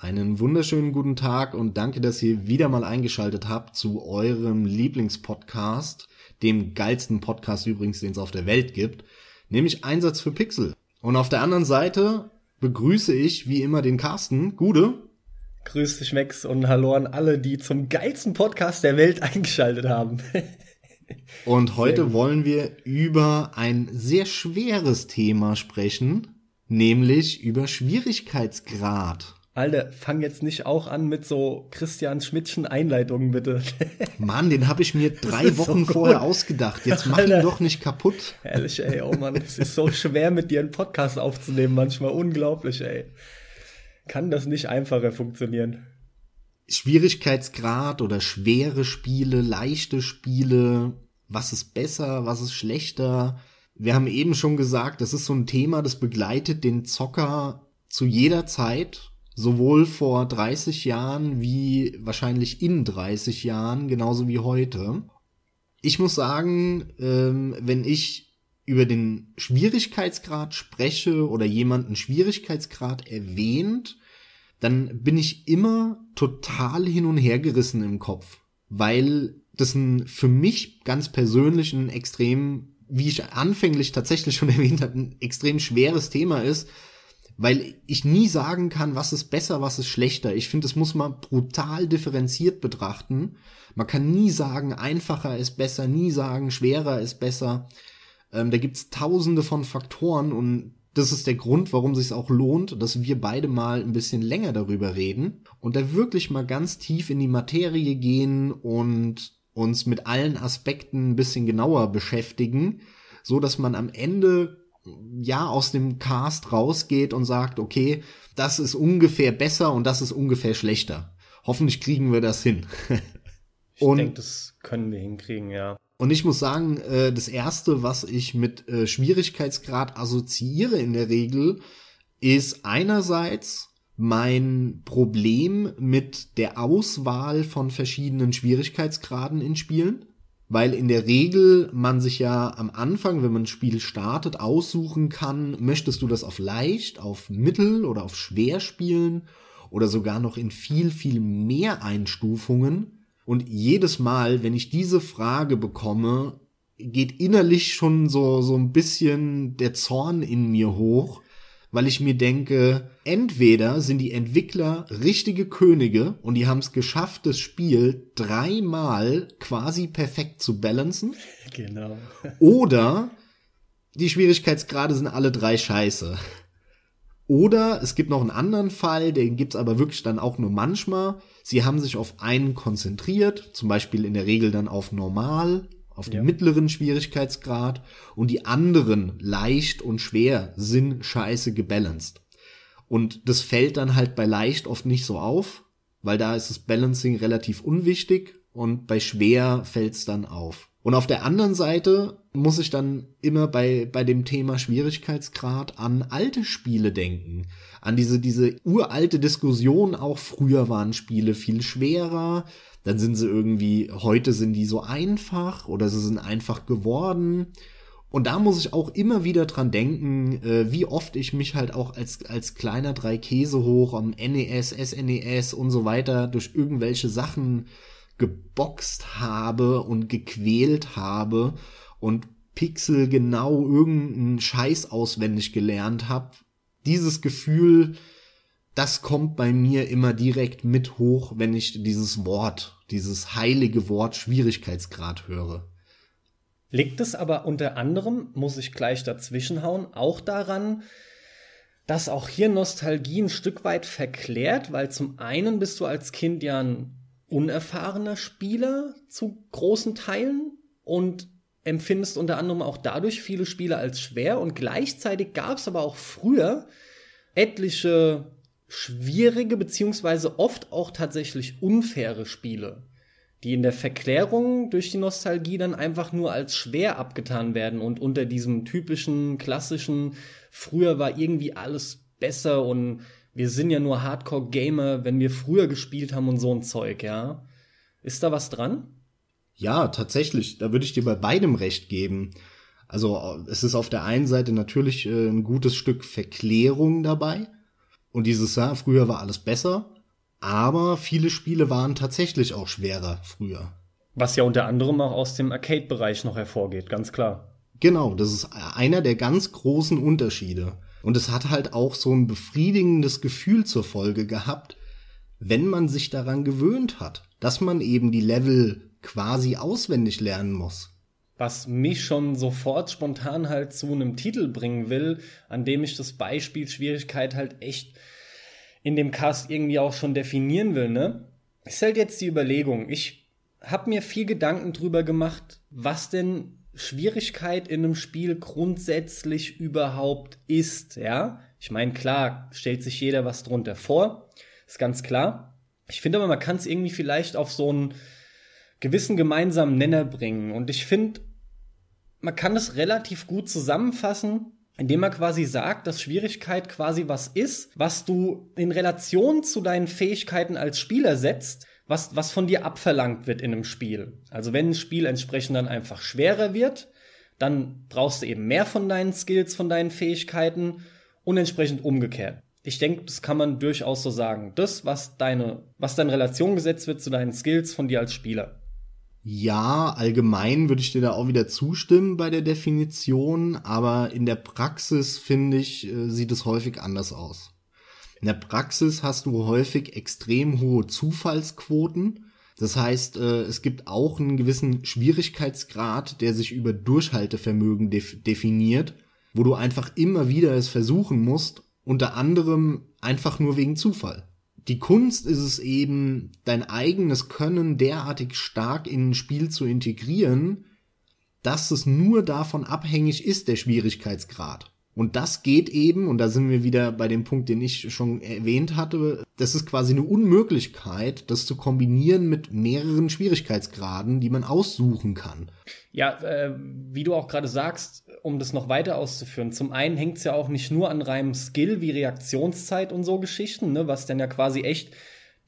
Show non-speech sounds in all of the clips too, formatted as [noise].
Einen wunderschönen guten Tag und danke, dass ihr wieder mal eingeschaltet habt zu eurem Lieblingspodcast, dem geilsten Podcast übrigens, den es auf der Welt gibt, nämlich Einsatz für Pixel. Und auf der anderen Seite begrüße ich wie immer den Carsten. Gude. Grüß dich, Max, und hallo an alle, die zum geilsten Podcast der Welt [laughs] eingeschaltet haben. [laughs] und heute wollen wir über ein sehr schweres Thema sprechen, nämlich über Schwierigkeitsgrad. Alter, fang jetzt nicht auch an mit so Christian Schmidtchen Einleitungen, bitte. [laughs] Mann, den habe ich mir drei Wochen so vorher ausgedacht. Jetzt mach Alter. ihn doch nicht kaputt. Ehrlich, ey, oh Mann, es ist so schwer, mit dir einen Podcast aufzunehmen, manchmal unglaublich, ey. Kann das nicht einfacher funktionieren? Schwierigkeitsgrad oder schwere Spiele, leichte Spiele, was ist besser, was ist schlechter? Wir haben eben schon gesagt, das ist so ein Thema, das begleitet den Zocker zu jeder Zeit sowohl vor 30 Jahren wie wahrscheinlich in 30 Jahren, genauso wie heute. Ich muss sagen, ähm, wenn ich über den Schwierigkeitsgrad spreche oder jemanden Schwierigkeitsgrad erwähnt, dann bin ich immer total hin und her gerissen im Kopf, weil das ein für mich ganz persönlich ein extrem, wie ich anfänglich tatsächlich schon [laughs] erwähnt habe, ein extrem schweres Thema ist, weil ich nie sagen kann, was ist besser, was ist schlechter. Ich finde, das muss man brutal differenziert betrachten. Man kann nie sagen, einfacher ist besser, nie sagen, schwerer ist besser. Ähm, da gibt's tausende von Faktoren und das ist der Grund, warum es sich auch lohnt, dass wir beide mal ein bisschen länger darüber reden und da wirklich mal ganz tief in die Materie gehen und uns mit allen Aspekten ein bisschen genauer beschäftigen, so dass man am Ende ja aus dem Cast rausgeht und sagt, okay, das ist ungefähr besser und das ist ungefähr schlechter. Hoffentlich kriegen wir das hin. ich denke, das können wir hinkriegen, ja. Und ich muss sagen, äh, das erste, was ich mit äh, Schwierigkeitsgrad assoziiere in der Regel, ist einerseits mein Problem mit der Auswahl von verschiedenen Schwierigkeitsgraden in Spielen weil in der Regel man sich ja am Anfang, wenn man ein Spiel startet, aussuchen kann, möchtest du das auf leicht, auf mittel oder auf schwer spielen oder sogar noch in viel, viel mehr Einstufungen. Und jedes Mal, wenn ich diese Frage bekomme, geht innerlich schon so, so ein bisschen der Zorn in mir hoch, weil ich mir denke, entweder sind die Entwickler richtige Könige und die haben es geschafft, das Spiel dreimal quasi perfekt zu balancen. [laughs] Genau. oder die Schwierigkeitsgrade sind alle drei scheiße. Oder es gibt noch einen anderen Fall, den gibt's aber wirklich dann auch nur manchmal. Sie haben sich auf einen konzentriert, zum Beispiel in der Regel dann auf normal auf dem ja. mittleren Schwierigkeitsgrad und die anderen leicht und schwer sind scheiße gebalanced. Und das fällt dann halt bei leicht oft nicht so auf, weil da ist das Balancing relativ unwichtig und bei schwer fällt's dann auf. Und auf der anderen Seite muss ich dann immer bei, bei dem Thema Schwierigkeitsgrad an alte Spiele denken. An diese, diese uralte Diskussion auch früher waren Spiele viel schwerer, dann sind sie irgendwie, heute sind die so einfach oder sie sind einfach geworden. Und da muss ich auch immer wieder dran denken, äh, wie oft ich mich halt auch als, als kleiner drei Käse hoch am NES, SNES und so weiter durch irgendwelche Sachen geboxt habe und gequält habe und Pixel genau irgendeinen Scheiß auswendig gelernt habe. Dieses Gefühl, das kommt bei mir immer direkt mit hoch, wenn ich dieses Wort dieses heilige Wort Schwierigkeitsgrad höre. Liegt es aber unter anderem, muss ich gleich dazwischenhauen, auch daran, dass auch hier Nostalgie ein Stück weit verklärt, weil zum einen bist du als Kind ja ein unerfahrener Spieler zu großen Teilen und empfindest unter anderem auch dadurch viele Spiele als schwer und gleichzeitig gab es aber auch früher etliche schwierige beziehungsweise oft auch tatsächlich unfaire Spiele, die in der Verklärung durch die Nostalgie dann einfach nur als schwer abgetan werden und unter diesem typischen, klassischen, früher war irgendwie alles besser und wir sind ja nur Hardcore-Gamer, wenn wir früher gespielt haben und so ein Zeug, ja. Ist da was dran? Ja, tatsächlich. Da würde ich dir bei beidem recht geben. Also es ist auf der einen Seite natürlich äh, ein gutes Stück Verklärung dabei Und dieses Jahr, früher war alles besser, aber viele Spiele waren tatsächlich auch schwerer früher. Was ja unter anderem auch aus dem Arcade-Bereich noch hervorgeht, ganz klar. Genau, das ist einer der ganz großen Unterschiede. Und es hat halt auch so ein befriedigendes Gefühl zur Folge gehabt, wenn man sich daran gewöhnt hat, dass man eben die Level quasi auswendig lernen muss. Was mich schon sofort spontan halt zu einem Titel bringen will, an dem ich das Beispiel Schwierigkeit halt echt in dem Cast irgendwie auch schon definieren will, ne? Ist halt jetzt die Überlegung. Ich habe mir viel Gedanken drüber gemacht, was denn Schwierigkeit in einem Spiel grundsätzlich überhaupt ist, ja? Ich meine, klar, stellt sich jeder was drunter vor, ist ganz klar. Ich finde aber, man kann es irgendwie vielleicht auf so einen gewissen gemeinsamen Nenner bringen. Und ich finde, man kann es relativ gut zusammenfassen, indem man quasi sagt, dass Schwierigkeit quasi was ist, was du in Relation zu deinen Fähigkeiten als Spieler setzt was, was von dir abverlangt wird in einem Spiel. Also wenn ein Spiel entsprechend dann einfach schwerer wird, dann brauchst du eben mehr von deinen Skills, von deinen Fähigkeiten und entsprechend umgekehrt. Ich denke, das kann man durchaus so sagen. Das, was deine, was in Relation gesetzt wird zu deinen Skills von dir als Spieler. Ja, allgemein würde ich dir da auch wieder zustimmen bei der Definition, aber in der Praxis finde ich, äh, sieht es häufig anders aus. In der Praxis hast du häufig extrem hohe Zufallsquoten. Das heißt, äh, es gibt auch einen gewissen Schwierigkeitsgrad, der sich über Durchhaltevermögen def definiert, wo du einfach immer wieder es versuchen musst, unter anderem einfach nur wegen Zufall. Die Kunst ist es eben, dein eigenes Können derartig stark in ein Spiel zu integrieren, dass es nur davon abhängig ist, der Schwierigkeitsgrad. Und das geht eben, und da sind wir wieder bei dem Punkt, den ich schon erwähnt hatte, das ist quasi eine Unmöglichkeit, das zu kombinieren mit mehreren Schwierigkeitsgraden, die man aussuchen kann. Ja, äh, wie du auch gerade sagst, um das noch weiter auszuführen, zum einen hängt es ja auch nicht nur an reinem Skill wie Reaktionszeit und so Geschichten, ne, was dann ja quasi echt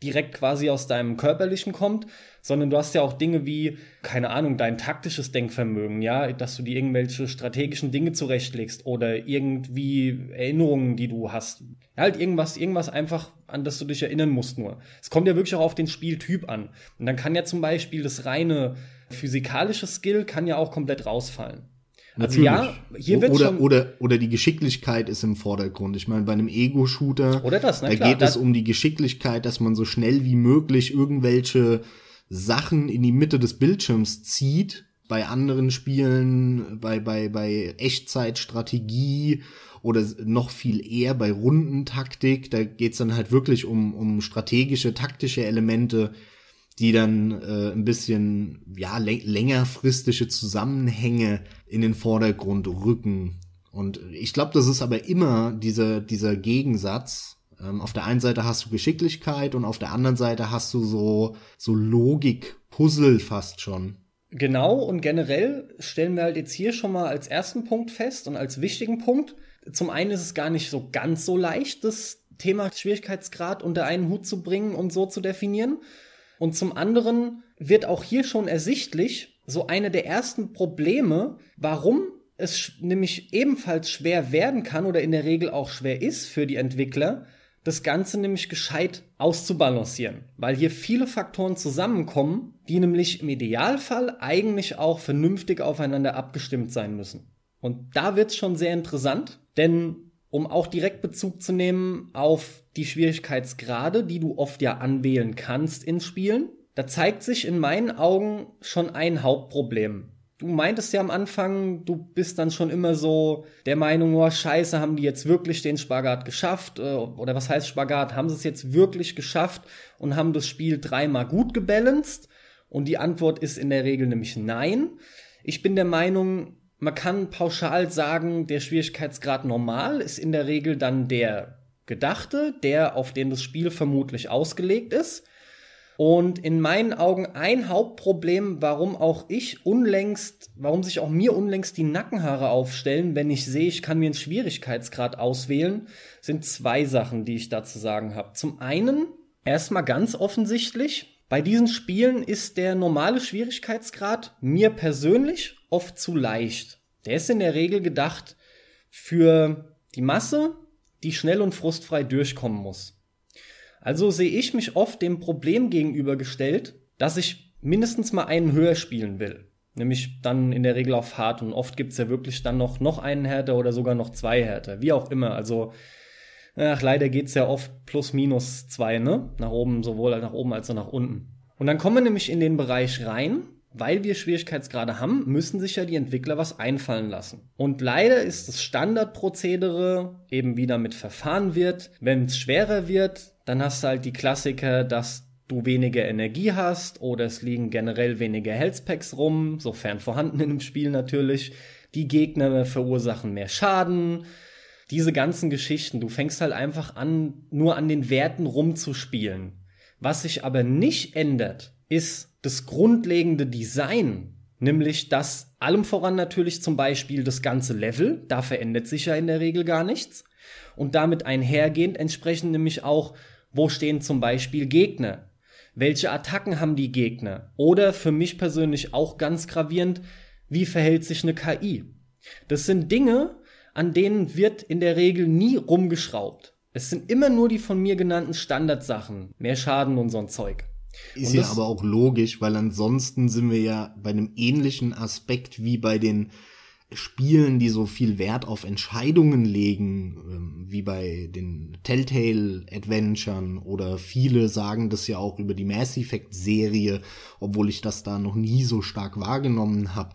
direkt quasi aus deinem körperlichen kommt, sondern du hast ja auch Dinge wie, keine Ahnung, dein taktisches Denkvermögen, ja, dass du dir irgendwelche strategischen Dinge zurechtlegst oder irgendwie Erinnerungen, die du hast. halt irgendwas, irgendwas einfach, an das du dich erinnern musst nur. Es kommt ja wirklich auch auf den Spieltyp an. Und dann kann ja zum Beispiel das reine physikalische Skill kann ja auch komplett rausfallen. Also ja, hier wird oder, oder oder die Geschicklichkeit ist im Vordergrund. Ich meine, bei einem Ego-Shooter, das, da klar, geht es um die Geschicklichkeit, dass man so schnell wie möglich irgendwelche Sachen in die Mitte des Bildschirms zieht. Bei anderen Spielen, bei bei bei Echtzeitstrategie oder noch viel eher bei Rundentaktik, da geht's dann halt wirklich um um strategische, taktische Elemente die dann äh, ein bisschen ja längerfristige Zusammenhänge in den Vordergrund rücken. Und ich glaube, das ist aber immer dieser dieser Gegensatz. Ähm, auf der einen Seite hast du Geschicklichkeit und auf der anderen Seite hast du so so Logik, Puzzle fast schon. Genau und generell stellen wir halt jetzt hier schon mal als ersten Punkt fest und als wichtigen Punkt. Zum einen ist es gar nicht so ganz so leicht, das Thema Schwierigkeitsgrad unter einen Hut zu bringen und so zu definieren. Und zum anderen wird auch hier schon ersichtlich, so eine der ersten Probleme, warum es nämlich ebenfalls schwer werden kann oder in der Regel auch schwer ist für die Entwickler, das Ganze nämlich gescheit auszubalancieren, weil hier viele Faktoren zusammenkommen, die nämlich im Idealfall eigentlich auch vernünftig aufeinander abgestimmt sein müssen. Und da wird's schon sehr interessant, denn um auch direkt Bezug zu nehmen auf die Schwierigkeitsgrade, die du oft ja anwählen kannst in Spielen. Da zeigt sich in meinen Augen schon ein Hauptproblem. Du meintest ja am Anfang, du bist dann schon immer so der Meinung, oh scheiße, haben die jetzt wirklich den Spagat geschafft? Äh, oder was heißt Spagat? Haben sie es jetzt wirklich geschafft und haben das Spiel dreimal gut gebalanced? Und die Antwort ist in der Regel nämlich nein. Ich bin der Meinung, man kann pauschal sagen, der Schwierigkeitsgrad normal ist in der Regel dann der gedachte, der auf den das Spiel vermutlich ausgelegt ist. Und in meinen Augen ein Hauptproblem, warum auch ich unlängst, warum sich auch mir unlängst die Nackenhaare aufstellen, wenn ich sehe, ich kann mir einen Schwierigkeitsgrad auswählen, sind zwei Sachen, die ich da zu sagen habe. Zum einen, erstmal ganz offensichtlich, bei diesen Spielen ist der normale Schwierigkeitsgrad mir persönlich oft zu leicht. Der ist in der Regel gedacht für die Masse, die schnell und frustfrei durchkommen muss. Also sehe ich mich oft dem Problem gegenübergestellt, dass ich mindestens mal einen höher spielen will. Nämlich dann in der Regel auf hart und oft gibt's ja wirklich dann noch, noch einen Härter oder sogar noch zwei Härter. Wie auch immer. Also, ach, leider geht's ja oft plus minus zwei, ne? Nach oben, sowohl nach oben als auch nach unten. Und dann kommen wir nämlich in den Bereich rein, weil wir Schwierigkeitsgrade haben, müssen sich ja die Entwickler was einfallen lassen. Und leider ist das Standardprozedere eben wie damit verfahren wird. Wenn es schwerer wird, dann hast du halt die Klassiker, dass du weniger Energie hast oder es liegen generell weniger Healthpacks rum, sofern vorhanden in dem Spiel natürlich. Die Gegner verursachen mehr Schaden. Diese ganzen Geschichten, du fängst halt einfach an, nur an den Werten rumzuspielen. Was sich aber nicht ändert, ist das grundlegende Design, nämlich das allem voran natürlich zum Beispiel das ganze Level, da verändert sich ja in der Regel gar nichts. Und damit einhergehend entsprechend nämlich auch, wo stehen zum Beispiel Gegner? Welche Attacken haben die Gegner? Oder für mich persönlich auch ganz gravierend, wie verhält sich eine KI? Das sind Dinge, an denen wird in der Regel nie rumgeschraubt. Es sind immer nur die von mir genannten Standardsachen, mehr Schaden und so ein Zeug. Ist ja aber auch logisch, weil ansonsten sind wir ja bei einem ähnlichen Aspekt wie bei den Spielen, die so viel Wert auf Entscheidungen legen, ähm, wie bei den Telltale Adventuren oder viele sagen das ja auch über die Mass Effect Serie, obwohl ich das da noch nie so stark wahrgenommen habe.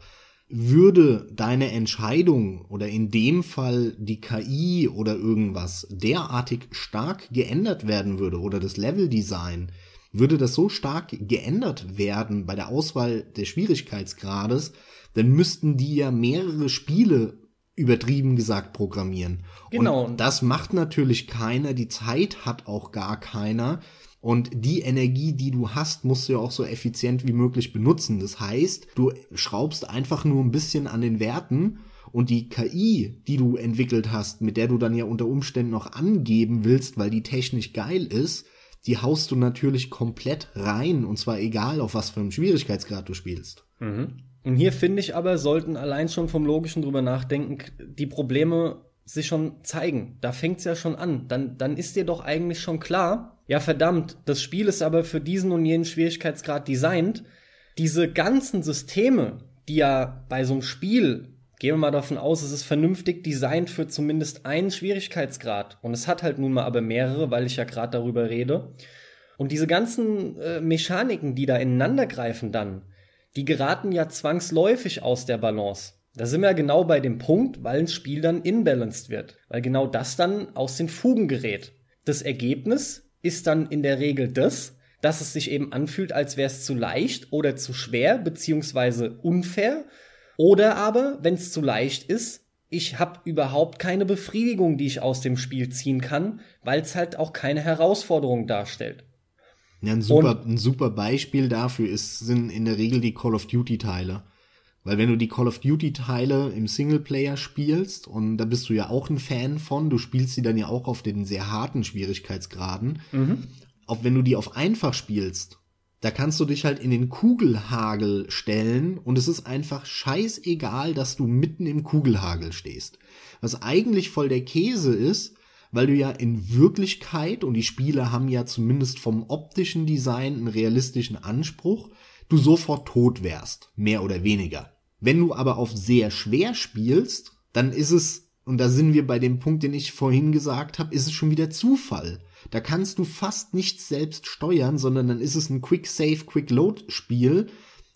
Würde deine Entscheidung oder in dem Fall die KI oder irgendwas derartig stark geändert werden würde oder das Leveldesign, würde das so stark geändert werden bei der Auswahl des Schwierigkeitsgrades, dann müssten die ja mehrere Spiele übertrieben gesagt programmieren. Genau. Und das macht natürlich keiner, die Zeit hat auch gar keiner. Und die Energie, die du hast, musst du ja auch so effizient wie möglich benutzen. Das heißt, du schraubst einfach nur ein bisschen an den Werten und die KI, die du entwickelt hast, mit der du dann ja unter Umständen noch angeben willst, weil die technisch geil ist, die haust du natürlich komplett rein und zwar egal, auf was für einem Schwierigkeitsgrad du spielst. Mhm. Und hier finde ich aber, sollten allein schon vom Logischen drüber nachdenken, die Probleme sich schon zeigen. Da fängt's ja schon an. Dann, dann ist dir doch eigentlich schon klar, ja verdammt, das Spiel ist aber für diesen und jenen Schwierigkeitsgrad designt. Diese ganzen Systeme, die ja bei so einem Spiel gehen wir mal davon aus, es ist vernünftig designt für zumindest einen Schwierigkeitsgrad. Und es hat halt nun mal aber mehrere, weil ich ja gerade darüber rede. Und diese ganzen äh, Mechaniken, die da ineinander greifen dann, die geraten ja zwangsläufig aus der Balance. Da sind wir ja genau bei dem Punkt, weil ein Spiel dann imbalanced wird. Weil genau das dann aus den Fugen gerät. Das Ergebnis ist dann in der Regel das, dass es sich eben anfühlt, als wäre es zu leicht oder zu schwer beziehungsweise unfair oder aber, wenn es zu leicht ist, ich habe überhaupt keine Befriedigung, die ich aus dem Spiel ziehen kann, weil es halt auch keine Herausforderung darstellt. Ja, ein super, ein super Beispiel dafür ist, sind in der Regel die Call of Duty Teile. Weil wenn du die Call of Duty Teile im Singleplayer spielst, und da bist du ja auch ein Fan von, du spielst sie dann ja auch auf den sehr harten Schwierigkeitsgraden, mhm. auch wenn du die auf einfach spielst da kannst du dich halt in den Kugelhagel stellen und es ist einfach scheißegal, dass du mitten im Kugelhagel stehst. Was eigentlich voll der Käse ist, weil du ja in Wirklichkeit, und die Spiele haben ja zumindest vom optischen Design einen realistischen Anspruch, du sofort tot wärst, mehr oder weniger. Wenn du aber auf sehr schwer spielst, dann ist es, und da sind wir bei dem Punkt, den ich vorhin gesagt habe, ist es schon wieder Zufall. Da kannst du fast nichts selbst steuern, sondern dann ist es ein Quick Save, Quick Load Spiel,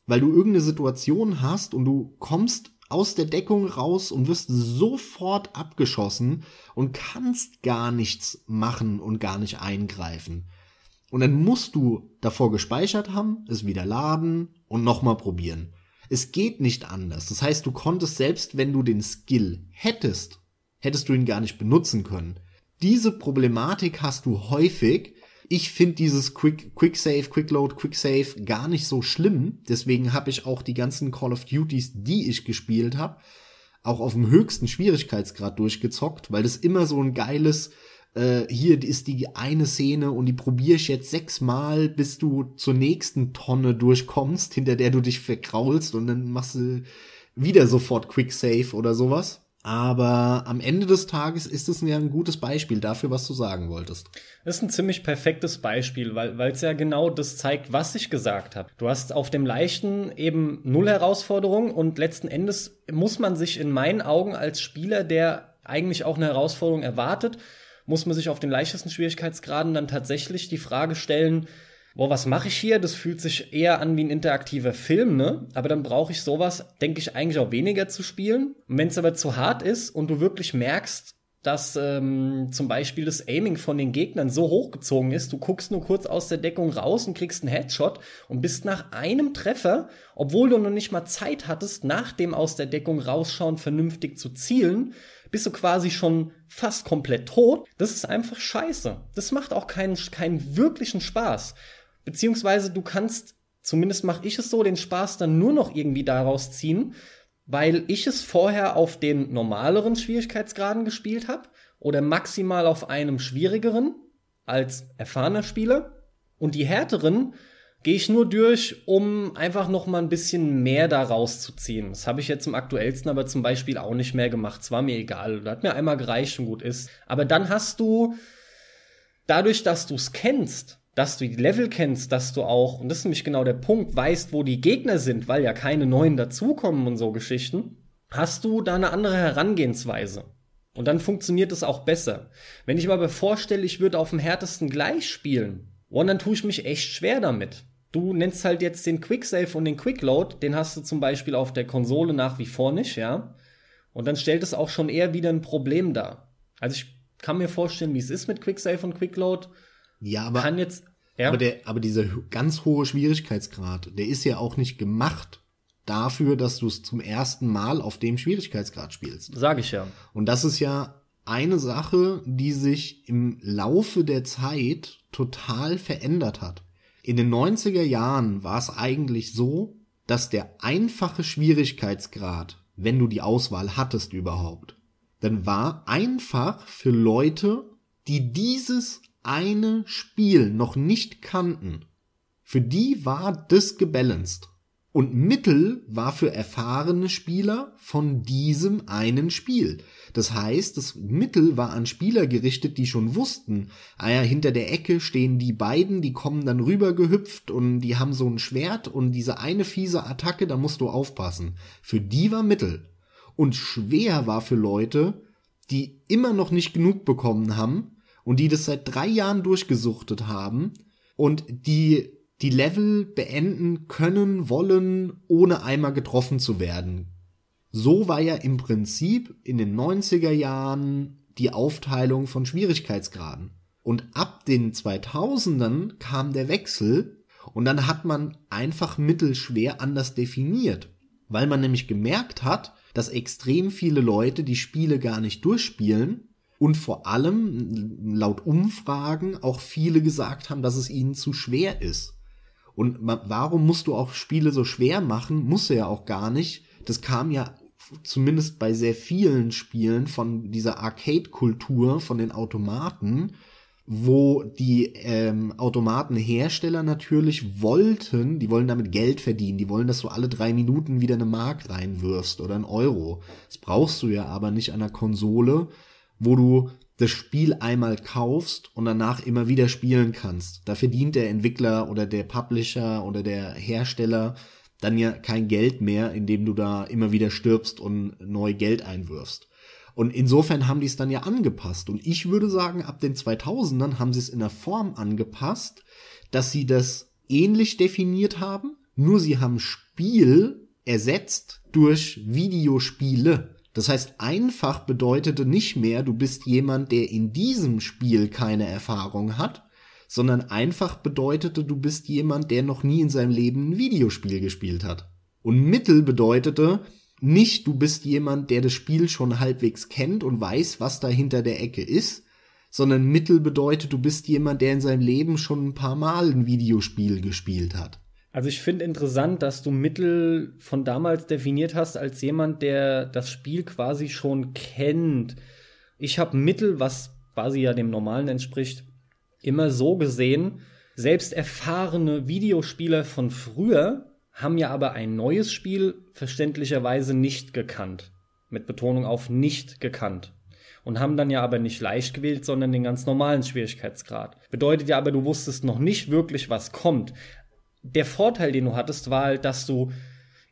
weil du irgendeine Situation hast und du kommst aus der Deckung raus und wirst sofort abgeschossen und kannst gar nichts machen und gar nicht eingreifen. Und dann musst du davor gespeichert haben, es wieder laden und nochmal probieren. Es geht nicht anders. Das heißt, du konntest selbst, wenn du den Skill hättest, hättest du ihn gar nicht benutzen können. Diese Problematik hast du häufig. Ich finde dieses Quick, Quick Save, Quick Load, Quick Save gar nicht so schlimm. Deswegen habe ich auch die ganzen Call of Duties, die ich gespielt habe, auch auf dem höchsten Schwierigkeitsgrad durchgezockt, weil das immer so ein geiles äh, hier ist die eine Szene und die probiere ich jetzt sechsmal, bis du zur nächsten Tonne durchkommst, hinter der du dich verkraulst und dann machst du wieder sofort Quick Save oder sowas. Aber am Ende des Tages ist es ja ein gutes Beispiel dafür, was du sagen wolltest. Das ist ein ziemlich perfektes Beispiel, weil es ja genau das zeigt, was ich gesagt habe. Du hast auf dem leichten eben null Herausforderungen und letzten Endes muss man sich in meinen Augen als Spieler, der eigentlich auch eine Herausforderung erwartet, muss man sich auf den leichtesten Schwierigkeitsgraden dann tatsächlich die Frage stellen, boah, was mache ich hier? Das fühlt sich eher an wie ein interaktiver Film, ne? Aber dann brauche ich sowas, denke ich, eigentlich auch weniger zu spielen. Wenn es aber zu hart ist und du wirklich merkst, dass ähm, zum Beispiel das Aiming von den Gegnern so hochgezogen ist, du guckst nur kurz aus der Deckung raus und kriegst einen Headshot und bist nach einem Treffer, obwohl du noch nicht mal Zeit hattest, nach dem aus der Deckung rausschauen vernünftig zu zielen, bist du quasi schon fast komplett tot. Das ist einfach scheiße. Das macht auch keinen, keinen wirklichen Spaß. Beziehungsweise du kannst, zumindest mache ich es so, den Spaß dann nur noch irgendwie daraus ziehen, weil ich es vorher auf den normaleren Schwierigkeitsgraden gespielt habe oder maximal auf einem schwierigeren als erfahrener Spieler. Und die härteren gehe ich nur durch, um einfach noch mal ein bisschen mehr daraus zu ziehen. Das habe ich jetzt im aktuellsten aber zum Beispiel auch nicht mehr gemacht. Es war mir egal. Das hat mir einmal gereicht und gut ist. Aber dann hast du, dadurch, dass du es kennst, dass du die Level kennst, dass du auch, und das ist nämlich genau der Punkt, weißt, wo die Gegner sind, weil ja keine neuen dazukommen und so Geschichten, hast du da eine andere Herangehensweise. Und dann funktioniert es auch besser. Wenn ich mir aber vorstelle, ich würde auf dem härtesten gleich spielen, und dann tue ich mich echt schwer damit. Du nennst halt jetzt den Quicksave und den Quickload, den hast du zum Beispiel auf der Konsole nach wie vor nicht, ja. Und dann stellt es auch schon eher wieder ein Problem dar. Also ich kann mir vorstellen, wie es ist mit Quicksave und Quickload. Ja, aber kann jetzt ja. Aber, der, aber dieser ganz hohe Schwierigkeitsgrad, der ist ja auch nicht gemacht dafür, dass du es zum ersten Mal auf dem Schwierigkeitsgrad spielst. Sag ich ja. Und das ist ja eine Sache, die sich im Laufe der Zeit total verändert hat. In den 90er Jahren war es eigentlich so, dass der einfache Schwierigkeitsgrad, wenn du die Auswahl hattest überhaupt, dann war einfach für Leute, die dieses eine Spiel noch nicht kannten, für die war das gebalanced. Und Mittel war für erfahrene Spieler von diesem einen Spiel. Das heißt, das Mittel war an Spieler gerichtet, die schon wussten, ah ja, hinter der Ecke stehen die beiden, die kommen dann rüber gehüpft und die haben so ein Schwert und diese eine fiese Attacke, da musst du aufpassen. Für die war Mittel. Und schwer war für Leute, die immer noch nicht genug bekommen haben und die das seit drei Jahren durchgesuchtet haben und die die Level beenden können, wollen, ohne einmal getroffen zu werden. So war ja im Prinzip in den 90er Jahren die Aufteilung von Schwierigkeitsgraden. Und ab den 2000ern kam der Wechsel und dann hat man einfach mittelschwer anders definiert, weil man nämlich gemerkt hat, dass extrem viele Leute die Spiele gar nicht durchspielen und vor allem laut Umfragen auch viele gesagt haben, dass es ihnen zu schwer ist. Und warum musst du auch Spiele so schwer machen? Muss er ja auch gar nicht. Das kam ja zumindest bei sehr vielen Spielen von dieser Arcade-Kultur, von den Automaten, wo die ähm, Automatenhersteller natürlich wollten, die wollen damit Geld verdienen, die wollen, dass du alle drei Minuten wieder eine Mark reinwirfst oder einen Euro. Das brauchst du ja aber nicht an der Konsole, wo du das Spiel einmal kaufst und danach immer wieder spielen kannst. Da verdient der Entwickler oder der Publisher oder der Hersteller dann ja kein Geld mehr, indem du da immer wieder stirbst und neu Geld einwirfst. Und insofern haben die es dann ja angepasst. Und ich würde sagen, ab den 2000ern haben sie es in der Form angepasst, dass sie das ähnlich definiert haben, nur sie haben Spiel ersetzt durch Videospiele. Das heißt, einfach bedeutete nicht mehr, du bist jemand, der in diesem Spiel keine Erfahrung hat, sondern einfach bedeutete, du bist jemand, der noch nie in seinem Leben ein Videospiel gespielt hat. Und Mittel bedeutete nicht, du bist jemand, der das Spiel schon halbwegs kennt und weiß, was da hinter der Ecke ist, sondern Mittel bedeutet, du bist jemand, der in seinem Leben schon ein paar Mal ein Videospiel gespielt hat. Also ich finde interessant, dass du Mittel von damals definiert hast als jemand, der das Spiel quasi schon kennt. Ich habe Mittel, was quasi ja dem Normalen entspricht, immer so gesehen. Selbst erfahrene Videospieler von früher haben ja aber ein neues Spiel verständlicherweise nicht gekannt. mit Betonung auf nicht gekannt. Und haben dann ja aber nicht leicht gewählt, sondern den ganz normalen Schwierigkeitsgrad. Bedeutet ja aber, du wusstest noch nicht wirklich, was kommt. Der Vorteil, den du hattest, war halt, dass du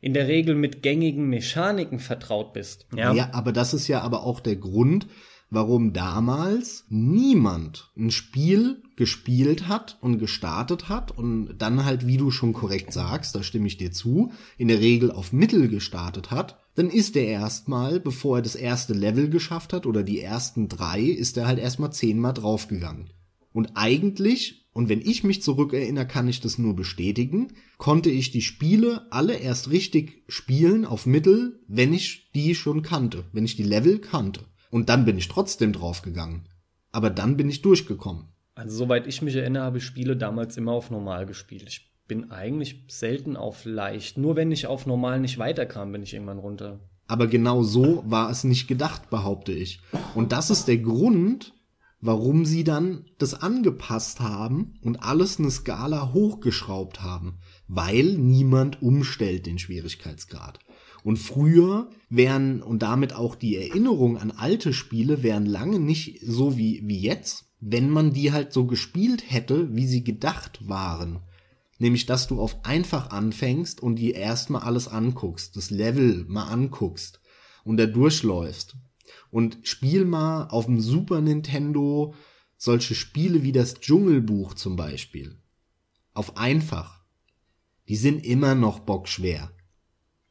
in der Regel mit gängigen Mechaniken vertraut bist. Ja, ja aber das ist ja aber auch der Grund, warum damals niemand ein Spiel gespielt hat und gestartet hat und dann halt, wie du schon korrekt sagst, da stimme ich dir zu, in der Regel auf Mittel gestartet hat, dann ist er erstmal, bevor er das erste Level geschafft hat oder die ersten drei, ist er halt erstmal zehnmal draufgegangen. Und eigentlich, und wenn ich mich zurückerinnere, kann ich das nur bestätigen, konnte ich die Spiele alle erst richtig spielen auf Mittel, wenn ich die schon kannte, wenn ich die Level kannte. Und dann bin ich trotzdem draufgegangen. Aber dann bin ich durchgekommen. Also soweit ich mich erinnere, habe ich Spiele damals immer auf normal gespielt. Ich bin eigentlich selten auf leicht. Nur wenn ich auf normal nicht weiterkam, bin ich irgendwann runter. Aber genau so war es nicht gedacht, behaupte ich. Und das ist der Grund, warum sie dann das angepasst haben und alles eine Skala hochgeschraubt haben. Weil niemand umstellt den Schwierigkeitsgrad. Und früher wären, und damit auch die Erinnerung an alte Spiele, wären lange nicht so wie, wie jetzt, wenn man die halt so gespielt hätte, wie sie gedacht waren. Nämlich, dass du auf einfach anfängst und dir erstmal alles anguckst, das Level mal anguckst und da durchläufst. Und spiel mal auf dem Super Nintendo solche Spiele wie das Dschungelbuch zum Beispiel. Auf einfach. Die sind immer noch bockschwer.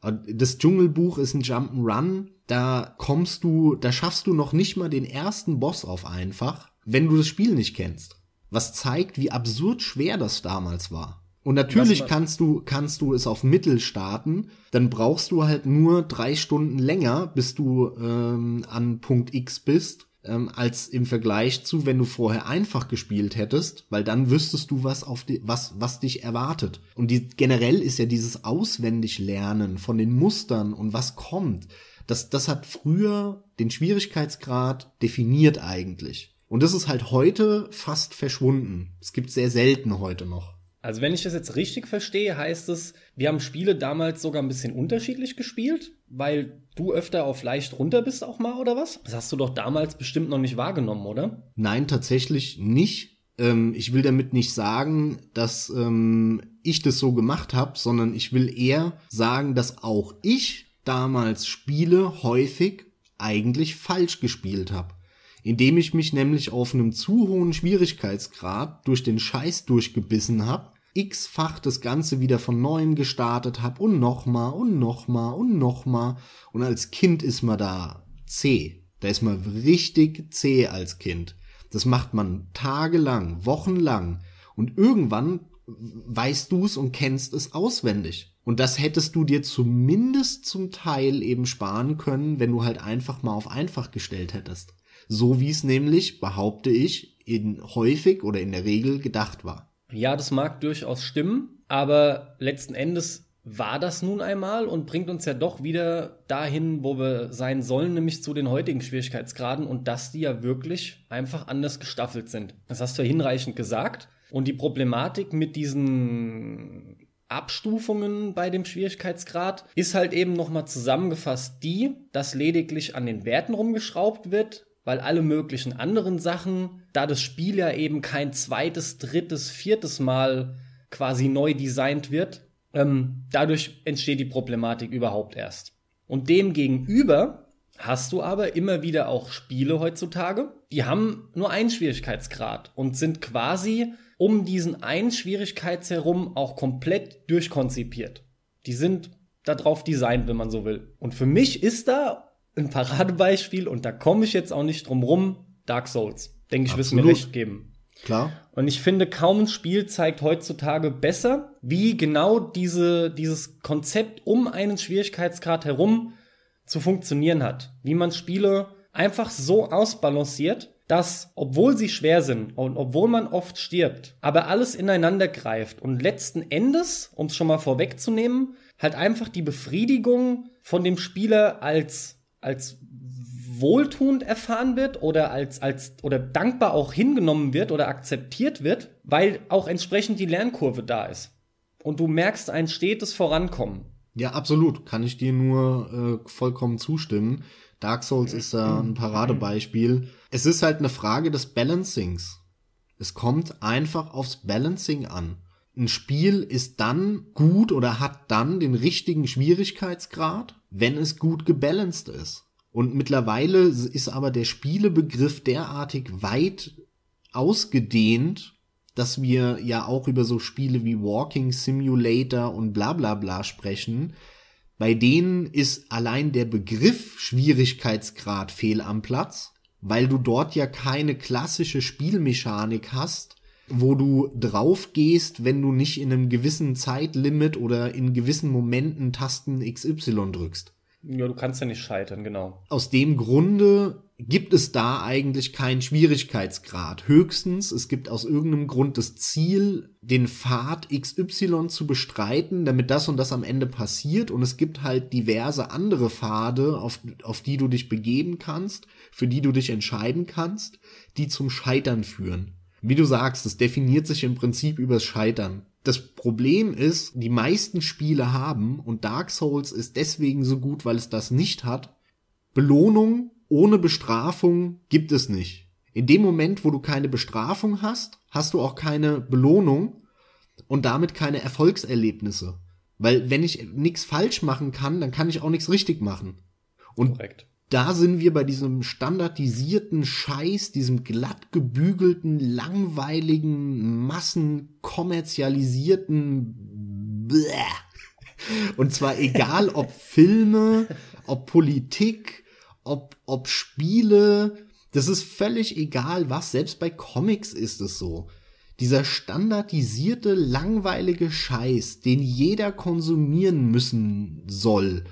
Das Dschungelbuch ist ein Jump'n'Run, da kommst du, da schaffst du noch nicht mal den ersten Boss auf einfach, wenn du das Spiel nicht kennst. Was zeigt, wie absurd schwer das damals war. Und natürlich kannst du, kannst du es auf Mittel starten, dann brauchst du halt nur drei Stunden länger, bis du ähm, an Punkt X bist ähm, als im Vergleich zu, wenn du vorher einfach gespielt hättest, weil dann wüsstest du, was auf die, was, was dich erwartet. Und die, generell ist ja dieses Auswendiglernen von den Mustern und was kommt, das, das hat früher den Schwierigkeitsgrad definiert eigentlich. Und das ist halt heute fast verschwunden. Es gibt sehr selten heute noch. Also wenn ich das jetzt richtig verstehe, heißt es, wir haben Spiele damals sogar ein bisschen unterschiedlich gespielt, weil du öfter auf leicht runter bist auch mal oder was? Das hast du doch damals bestimmt noch nicht wahrgenommen, oder? Nein, tatsächlich nicht. Ähm, ich will damit nicht sagen, dass ähm, ich das so gemacht habe, sondern ich will eher sagen, dass auch ich damals Spiele häufig eigentlich falsch gespielt habe indem ich mich nämlich auf einem zu hohen Schwierigkeitsgrad durch den Scheiß durchgebissen habe x-fach das Ganze wieder von neuem gestartet habe und nochmal und nochmal und nochmal. Und als Kind ist man da zäh. Da ist man richtig zäh als Kind. Das macht man tagelang, wochenlang. Und irgendwann weißt du's und kennst es auswendig. Und das hättest du dir zumindest zum Teil eben sparen können, wenn du halt einfach mal auf einfach gestellt hättest. So wie es nämlich, behaupte ich, in häufig oder in der Regel gedacht war. Ja, das mag durchaus stimmen, aber letzten Endes war das nun einmal und bringt uns ja doch wieder dahin, wo wir sein sollen, nämlich zu den heutigen Schwierigkeitsgraden und dass die ja wirklich einfach anders gestaffelt sind. Das hast du ja hinreichend gesagt. Und die Problematik mit diesen Abstufungen bei dem Schwierigkeitsgrad ist halt eben nochmal zusammengefasst die, dass lediglich an den Werten rumgeschraubt wird, weil alle möglichen anderen Sachen, da das Spiel ja eben kein zweites, drittes, viertes Mal quasi neu designt wird, ähm, dadurch entsteht die Problematik überhaupt erst. Und demgegenüber hast du aber immer wieder auch Spiele heutzutage, die haben nur einen Schwierigkeitsgrad und sind quasi um diesen einen Schwierigkeits herum auch komplett durchkonzipiert. Die sind darauf designt, wenn man so will. Und für mich ist da ein Paradebeispiel und da komme ich jetzt auch nicht drum rum. Dark Souls. Denke ich, wirst mir recht geben. Klar. Und ich finde, kaum ein Spiel zeigt heutzutage besser, wie genau diese, dieses Konzept um einen Schwierigkeitsgrad herum zu funktionieren hat. Wie man Spiele einfach so ausbalanciert, dass, obwohl sie schwer sind und obwohl man oft stirbt, aber alles ineinander greift und letzten Endes, um es schon mal vorwegzunehmen, halt einfach die Befriedigung von dem Spieler als als wohltuend erfahren wird oder als, als oder dankbar auch hingenommen wird oder akzeptiert wird, weil auch entsprechend die Lernkurve da ist. Und du merkst ein stetes Vorankommen. Ja, absolut. Kann ich dir nur äh, vollkommen zustimmen. Dark Souls ist da ein Paradebeispiel. Es ist halt eine Frage des Balancings. Es kommt einfach aufs Balancing an. Ein Spiel ist dann gut oder hat dann den richtigen Schwierigkeitsgrad, wenn es gut gebalanced ist. Und mittlerweile ist aber der Spielebegriff derartig weit ausgedehnt, dass wir ja auch über so Spiele wie Walking Simulator und bla bla bla sprechen. Bei denen ist allein der Begriff Schwierigkeitsgrad fehl am Platz, weil du dort ja keine klassische Spielmechanik hast, wo du drauf gehst, wenn du nicht in einem gewissen Zeitlimit oder in gewissen Momenten Tasten XY drückst. Ja, du kannst ja nicht scheitern, genau. Aus dem Grunde gibt es da eigentlich keinen Schwierigkeitsgrad. Höchstens, es gibt aus irgendeinem Grund das Ziel, den Pfad XY zu bestreiten, damit das und das am Ende passiert. Und es gibt halt diverse andere Pfade, auf, auf die du dich begeben kannst, für die du dich entscheiden kannst, die zum Scheitern führen. Wie du sagst, es definiert sich im Prinzip übers Scheitern. Das Problem ist, die meisten Spiele haben, und Dark Souls ist deswegen so gut, weil es das nicht hat, Belohnung ohne Bestrafung gibt es nicht. In dem Moment, wo du keine Bestrafung hast, hast du auch keine Belohnung und damit keine Erfolgserlebnisse. Weil wenn ich nichts falsch machen kann, dann kann ich auch nichts richtig machen. Und Korrekt da sind wir bei diesem standardisierten Scheiß, diesem glatt gebügelten, langweiligen, massenkommerzialisierten Bläh. Und zwar egal ob Filme, ob Politik, ob, ob Spiele, das ist völlig egal was, selbst bei Comics ist es so. Dieser standardisierte, langweilige Scheiß, den jeder konsumieren müssen soll,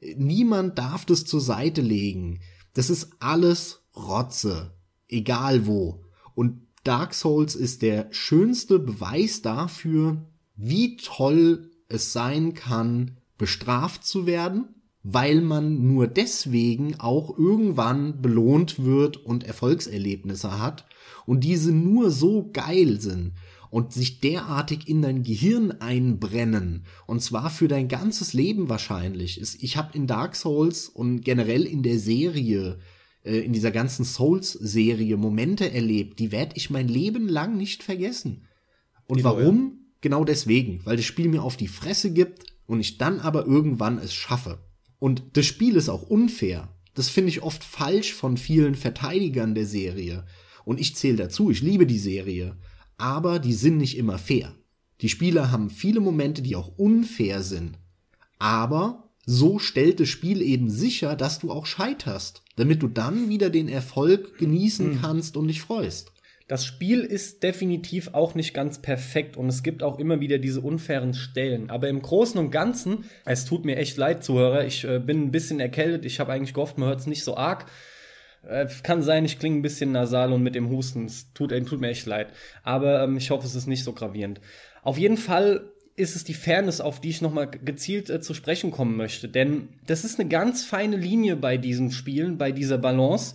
Niemand darf das zur Seite legen. Das ist alles Rotze. Egal wo. Und Dark Souls ist der schönste Beweis dafür, wie toll es sein kann, bestraft zu werden, weil man nur deswegen auch irgendwann belohnt wird und Erfolgserlebnisse hat und diese nur so geil sind und sich derartig in dein Gehirn einbrennen und zwar für dein ganzes Leben wahrscheinlich. Ich habe in Dark Souls und generell in der Serie, äh, in dieser ganzen Souls-Serie Momente erlebt, die werde ich mein Leben lang nicht vergessen. Und die warum? Neue. Genau deswegen, weil das Spiel mir auf die Fresse gibt und ich dann aber irgendwann es schaffe. Und das Spiel ist auch unfair. Das finde ich oft falsch von vielen Verteidigern der Serie. Und ich zähle dazu, ich liebe die Serie aber die sind nicht immer fair. Die Spieler haben viele Momente, die auch unfair sind. Aber so stellt das Spiel eben sicher, dass du auch scheiterst, damit du dann wieder den Erfolg genießen mhm. kannst und dich freust. Das Spiel ist definitiv auch nicht ganz perfekt und es gibt auch immer wieder diese unfairen Stellen. Aber im Großen und Ganzen, es tut mir echt leid, Zuhörer, ich äh, bin ein bisschen erkältet, ich habe eigentlich gehofft, man hört es nicht so arg. Äh, kann sein, ich klinge ein bisschen nasal und mit dem Husten. Es tut, äh, tut mir echt leid. Aber ähm, ich hoffe, es ist nicht so gravierend. Auf jeden Fall ist es die Fairness, auf die ich nochmal gezielt äh, zu sprechen kommen möchte. Denn das ist eine ganz feine Linie bei diesen Spielen, bei dieser Balance,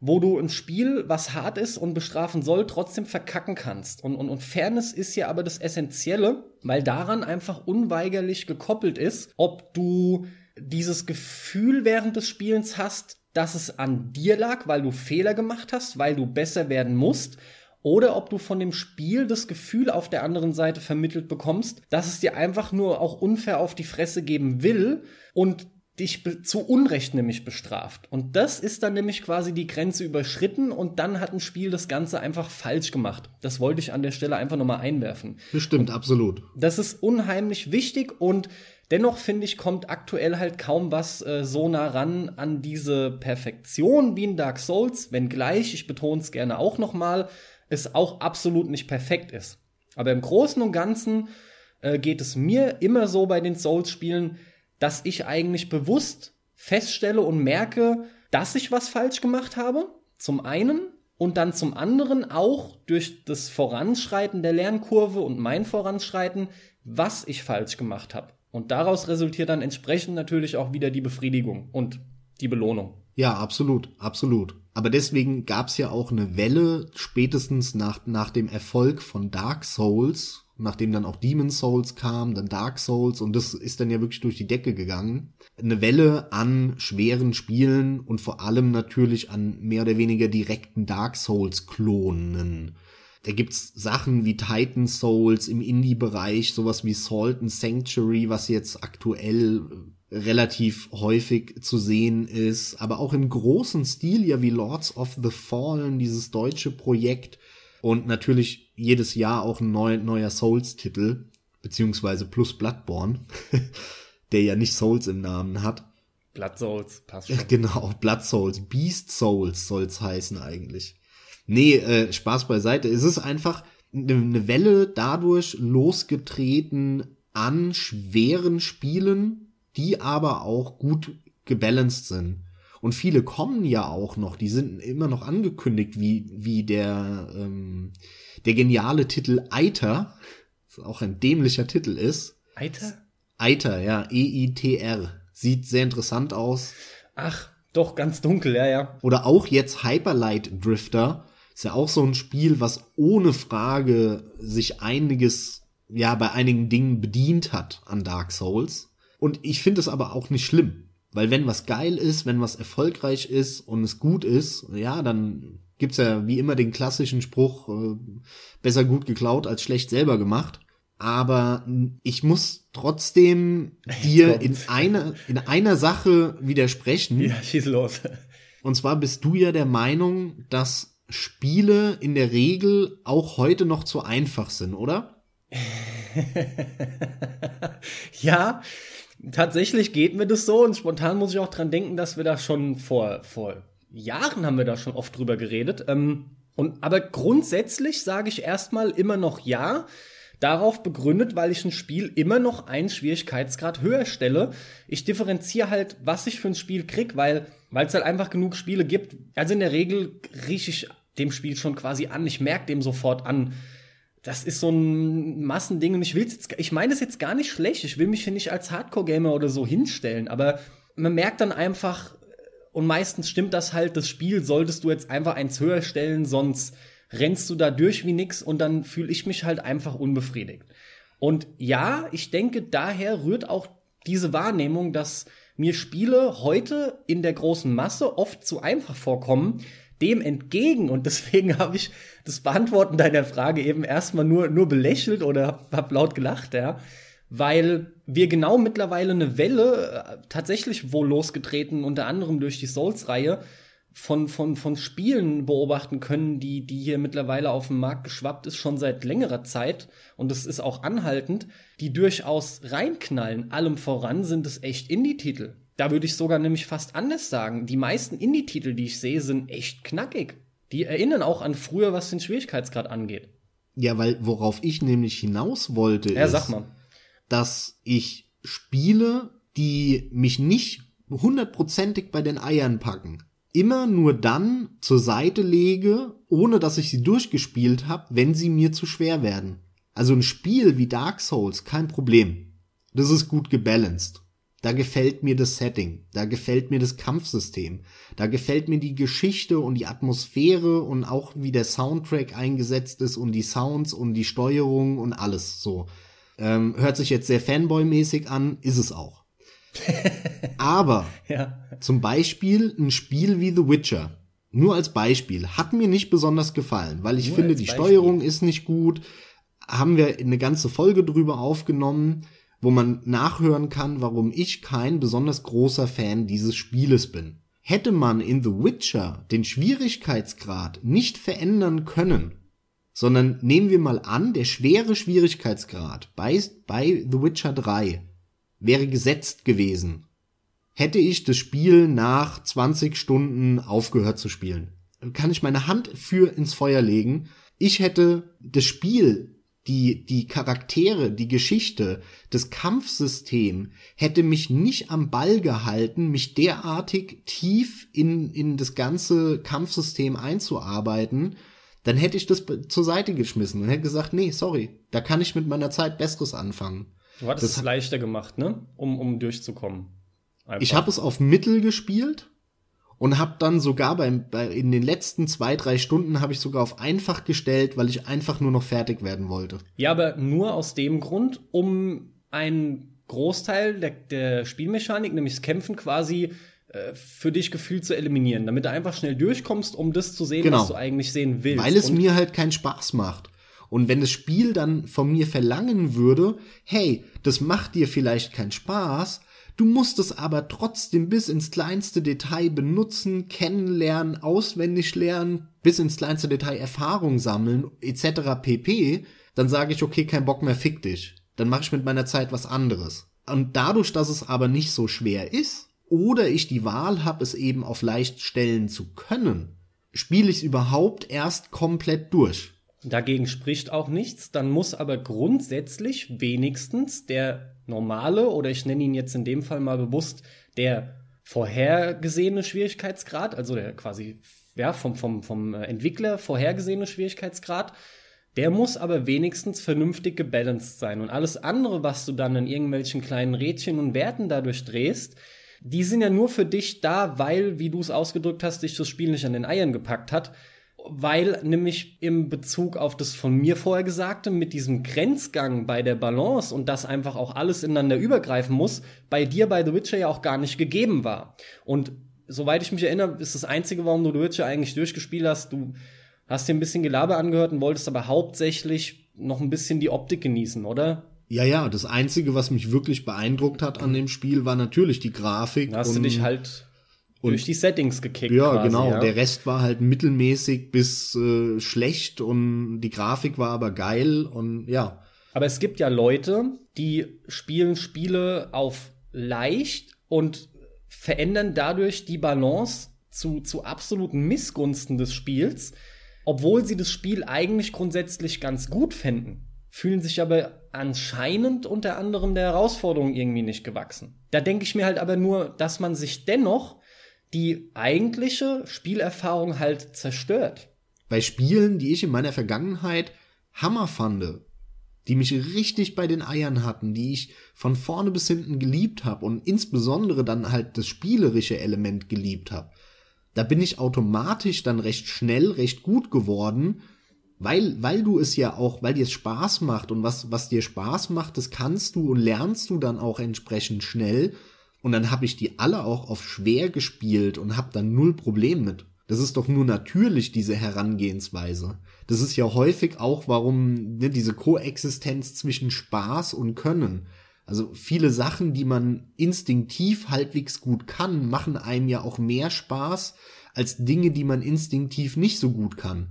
wo du ein Spiel, was hart ist und bestrafen soll, trotzdem verkacken kannst. Und, und, und Fairness ist ja aber das Essentielle, weil daran einfach unweigerlich gekoppelt ist, ob du dieses Gefühl während des Spielens hast, dass es an dir lag, weil du Fehler gemacht hast, weil du besser werden musst, oder ob du von dem Spiel das Gefühl auf der anderen Seite vermittelt bekommst, dass es dir einfach nur auch unfair auf die Fresse geben will und dich zu Unrecht nämlich bestraft. Und das ist dann nämlich quasi die Grenze überschritten und dann hat ein Spiel das Ganze einfach falsch gemacht. Das wollte ich an der Stelle einfach nochmal einwerfen. Bestimmt, absolut. Das ist unheimlich wichtig und Dennoch finde ich, kommt aktuell halt kaum was äh, so nah ran an diese Perfektion wie in Dark Souls, wenngleich, ich betone es gerne auch nochmal, es auch absolut nicht perfekt ist. Aber im Großen und Ganzen äh, geht es mir immer so bei den Souls-Spielen, dass ich eigentlich bewusst feststelle und merke, dass ich was falsch gemacht habe. Zum einen und dann zum anderen auch durch das Voranschreiten der Lernkurve und mein Voranschreiten, was ich falsch gemacht habe. Und daraus resultiert dann entsprechend natürlich auch wieder die Befriedigung und die Belohnung. Ja, absolut, absolut. Aber deswegen gab's ja auch eine Welle, spätestens nach, nach dem Erfolg von Dark Souls, nachdem dann auch Demon Souls kam, dann Dark Souls und das ist dann ja wirklich durch die Decke gegangen. Eine Welle an schweren Spielen und vor allem natürlich an mehr oder weniger direkten Dark Souls Klonen. Da gibt's Sachen wie Titan Souls im Indie-Bereich, sowas wie Salt and Sanctuary, was jetzt aktuell relativ häufig zu sehen ist, aber auch im großen Stil ja wie Lords of the Fallen, dieses deutsche Projekt und natürlich jedes Jahr auch ein neu, neuer Souls-Titel, beziehungsweise plus Bloodborne, [laughs] der ja nicht Souls im Namen hat. Blood Souls, passt schon. [laughs] Genau, Blood Souls, Beast Souls soll's heißen eigentlich. Nee, äh, Spaß beiseite. Es ist einfach eine ne Welle dadurch losgetreten an schweren Spielen, die aber auch gut gebalanced sind. Und viele kommen ja auch noch, die sind immer noch angekündigt, wie, wie der, ähm, der geniale Titel Eiter, was auch ein dämlicher Titel ist. Eiter? Eiter, ja, E-I-T-R. Sieht sehr interessant aus. Ach, doch, ganz dunkel, ja, ja. Oder auch jetzt Hyperlight Drifter. Ist ja auch so ein Spiel, was ohne Frage sich einiges, ja, bei einigen Dingen bedient hat an Dark Souls. Und ich finde es aber auch nicht schlimm. Weil wenn was geil ist, wenn was erfolgreich ist und es gut ist, ja, dann gibt's ja wie immer den klassischen Spruch, äh, besser gut geklaut als schlecht selber gemacht. Aber ich muss trotzdem dir in einer, in einer Sache widersprechen. Ja, schieß los. Und zwar bist du ja der Meinung, dass Spiele in der Regel auch heute noch zu einfach sind, oder? [laughs] ja, tatsächlich geht mir das so und spontan muss ich auch dran denken, dass wir da schon vor, vor Jahren haben wir da schon oft drüber geredet. Ähm, und, aber grundsätzlich sage ich erstmal immer noch ja. Darauf begründet, weil ich ein Spiel immer noch einen Schwierigkeitsgrad höher stelle. Ich differenziere halt, was ich für ein Spiel krieg, weil weil es halt einfach genug Spiele gibt. Also in der Regel rieche ich dem Spiel schon quasi an. Ich merke dem sofort an, das ist so ein Massending und ich will's jetzt, ich meine es jetzt gar nicht schlecht. Ich will mich hier nicht als Hardcore-Gamer oder so hinstellen, aber man merkt dann einfach, und meistens stimmt das halt, das Spiel solltest du jetzt einfach eins höher stellen, sonst rennst du da durch wie nix und dann fühle ich mich halt einfach unbefriedigt. Und ja, ich denke, daher rührt auch diese Wahrnehmung, dass mir Spiele heute in der großen Masse oft zu einfach vorkommen, dem entgegen und [laughs] deswegen habe ich das Beantworten deiner Frage eben erstmal nur, nur belächelt oder hab, laut gelacht, ja. Weil wir genau mittlerweile eine Welle äh, tatsächlich wohl losgetreten, unter anderem durch die Souls-Reihe, von, von, von Spielen beobachten können, die, die hier mittlerweile auf dem Markt geschwappt ist, schon seit längerer Zeit. Und es ist auch anhaltend, die durchaus reinknallen. Allem voran sind es echt Indie-Titel. Da würde ich sogar nämlich fast anders sagen. Die meisten Indie-Titel, die ich sehe, sind echt knackig. Die erinnern auch an früher, was den Schwierigkeitsgrad angeht. Ja, weil worauf ich nämlich hinaus wollte, ja, ist, dass ich Spiele, die mich nicht hundertprozentig bei den Eiern packen, immer nur dann zur Seite lege, ohne dass ich sie durchgespielt habe, wenn sie mir zu schwer werden. Also ein Spiel wie Dark Souls, kein Problem. Das ist gut gebalanced. Da gefällt mir das Setting, da gefällt mir das Kampfsystem, da gefällt mir die Geschichte und die Atmosphäre und auch wie der Soundtrack eingesetzt ist und die Sounds und die Steuerung und alles so. Ähm, hört sich jetzt sehr Fanboy-mäßig an, ist es auch. Aber [laughs] Ja. zum Beispiel ein Spiel wie The Witcher, nur als Beispiel, hat mir nicht besonders gefallen, weil ich Nur finde, die Beispiel. Steuerung ist nicht gut. Haben wir eine ganze Folge drüber aufgenommen, wo man nachhören kann, warum ich kein besonders großer Fan dieses Spieles bin. Hätte man in The Witcher den Schwierigkeitsgrad nicht verändern können, sondern nehmen wir mal an, der schwere Schwierigkeitsgrad bei, bei The Witcher 3 wäre gesetzt gewesen, hätte ich das Spiel nach 20 Stunden aufgehört zu spielen. Kann ich meine Hand für ins Feuer legen. Ich hätte das Spiel, die, die Charaktere, die Geschichte, das Kampfsystem hätte mich nicht am Ball gehalten, mich derartig tief in, in das ganze Kampfsystem einzuarbeiten, dann hätte ich das zur Seite geschmissen und hätte gesagt, nee, sorry, da kann ich mit meiner Zeit Besseres anfangen. Du hattest Das- es leichter gemacht, ne? Um, um durchzukommen. Einfach. Ich habe es auf Mittel gespielt und habe dann sogar beim, bei, in den letzten zwei, drei Stunden habe ich sogar auf einfach gestellt, weil ich einfach nur noch fertig werden wollte. Ja, aber nur aus dem Grund, um einen Großteil der, der Spielmechanik, nämlich das Kämpfen quasi äh, für dich gefühlt zu eliminieren, damit du einfach schnell durchkommst, um das zu sehen, Genau. was du eigentlich sehen willst. Weil es Und mir halt keinen Spaß macht. Und wenn das Spiel dann von mir verlangen würde, hey, das macht dir vielleicht keinen Spaß, du musst es aber trotzdem bis ins kleinste Detail benutzen, kennenlernen, auswendig lernen, bis ins kleinste Detail Erfahrung sammeln, etc. pp, dann sage ich, okay, kein Bock mehr, fick dich. Dann mache ich mit meiner Zeit was anderes. Und dadurch, dass es aber nicht so schwer ist, oder ich die Wahl habe, es eben auf leicht stellen zu können, spiele ich es überhaupt erst komplett durch. Dagegen spricht auch nichts. Dann muss aber grundsätzlich wenigstens der normale, oder ich nenne ihn jetzt in dem Fall mal bewusst, der vorhergesehene Schwierigkeitsgrad, also der quasi ja, vom, vom, vom Entwickler vorhergesehene Schwierigkeitsgrad, der muss aber wenigstens vernünftig gebalanced sein. Und alles andere, was du dann in irgendwelchen kleinen Rädchen und Werten dadurch drehst, die sind ja nur für dich da, weil, wie du es ausgedrückt hast, dich das Spiel nicht an den Eiern gepackt hat. Weil nämlich im Bezug auf das von mir vorher Gesagte mit diesem Grenzgang bei der Balance und das einfach auch alles ineinander übergreifen muss, bei dir bei The Witcher ja auch gar nicht gegeben war. Und soweit ich mich erinnere, ist das Einzige, warum du The Witcher eigentlich durchgespielt hast, du hast dir ein bisschen Gelaber angehört und wolltest aber hauptsächlich noch ein bisschen die Optik genießen, oder? Ja, ja, das Einzige, was mich wirklich beeindruckt hat an dem Spiel, war natürlich die Grafik. Da hast du dich halt und- durch die Settings gekickt. Ja, quasi, genau. Ja. Der Rest war halt mittelmäßig bis äh, schlecht und die Grafik war aber geil und ja. Aber es gibt ja Leute, die spielen Spiele auf leicht und verändern dadurch die Balance zu, zu absoluten Missgunsten des Spiels, obwohl sie das Spiel eigentlich grundsätzlich ganz gut fänden, fühlen sich aber anscheinend unter anderem der Herausforderung irgendwie nicht gewachsen. Da denke ich mir halt aber nur, dass man sich dennoch die eigentliche Spielerfahrung halt zerstört. Bei Spielen, die ich in meiner Vergangenheit Hammer fand, die mich richtig bei den Eiern hatten, die ich von vorne bis hinten geliebt habe und insbesondere dann halt das spielerische Element geliebt habe, da bin ich automatisch dann recht schnell, recht gut geworden, weil, weil du es ja auch, weil dir es Spaß macht und was, was dir Spaß macht, das kannst du und lernst du dann auch entsprechend schnell. Und dann habe ich die alle auch auf schwer gespielt und habe dann null Problem mit. Das ist doch nur natürlich, diese Herangehensweise. Das ist ja häufig auch, warum ne, diese Koexistenz zwischen Spaß und Können. Also viele Sachen, die man instinktiv halbwegs gut kann, machen einem ja auch mehr Spaß als Dinge, die man instinktiv nicht so gut kann.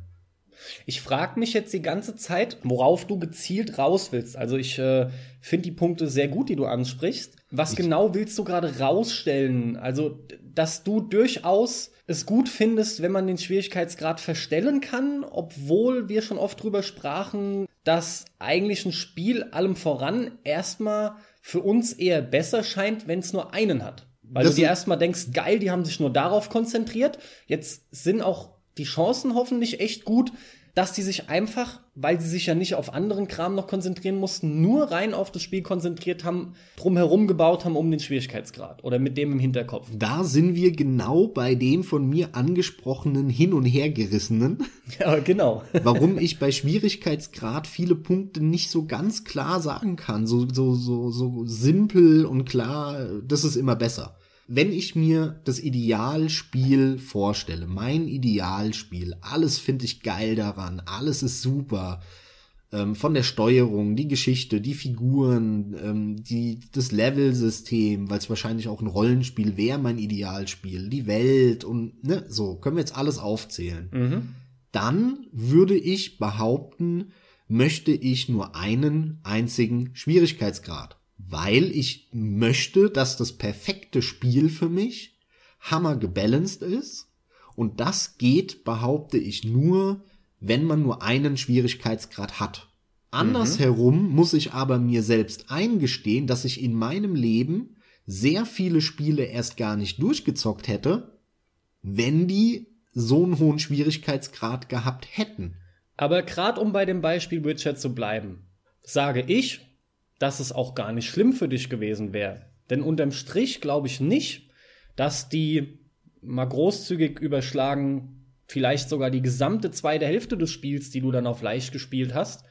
Ich frage mich jetzt die ganze Zeit, worauf du gezielt raus willst. Also ich äh, finde die Punkte sehr gut, die du ansprichst. Was genau willst du gerade rausstellen? Also, dass du durchaus es gut findest, wenn man den Schwierigkeitsgrad verstellen kann, obwohl wir schon oft drüber sprachen, dass eigentlich ein Spiel allem voran erstmal für uns eher besser scheint, wenn es nur einen hat. Weil Das du dir erstmal denkst, geil, die haben sich nur darauf konzentriert. Jetzt sind auch die Chancen hoffentlich echt gut, dass die sich einfach, weil sie sich ja nicht auf anderen Kram noch konzentrieren mussten, nur rein auf das Spiel konzentriert haben, drumherum gebaut haben um den Schwierigkeitsgrad oder mit dem im Hinterkopf. Da sind wir genau bei dem von mir angesprochenen Hin- und Hergerissenen, [laughs] Ja, genau. warum [laughs] ich bei Schwierigkeitsgrad viele Punkte nicht so ganz klar sagen kann. So, so, so, so simpel und klar, das ist immer besser. Wenn ich mir das Idealspiel vorstelle, mein Idealspiel, alles finde ich geil daran, alles ist super. Ähm, von der Steuerung, die Geschichte, die Figuren, ähm, die, das Levelsystem, weil es wahrscheinlich auch ein Rollenspiel wäre, mein Idealspiel, die Welt und ne, so, können wir jetzt alles aufzählen Mhm. dann würde ich behaupten, möchte ich nur einen einzigen Schwierigkeitsgrad. Weil ich möchte, dass das perfekte Spiel für mich hammer gebalanced ist. Und das geht, behaupte ich, nur, wenn man nur einen Schwierigkeitsgrad hat. Andersherum muss ich aber mir selbst eingestehen, dass ich in meinem Leben sehr viele Spiele erst gar nicht durchgezockt hätte, wenn die so einen hohen Schwierigkeitsgrad gehabt hätten. Aber gerade um bei dem Beispiel Witcher zu bleiben, sage ich, dass es auch gar nicht schlimm für dich gewesen wäre. Denn unterm Strich glaube ich nicht, dass die mal großzügig überschlagen, vielleicht sogar die gesamte zweite Hälfte des Spiels, die du dann auf leicht gespielt hast.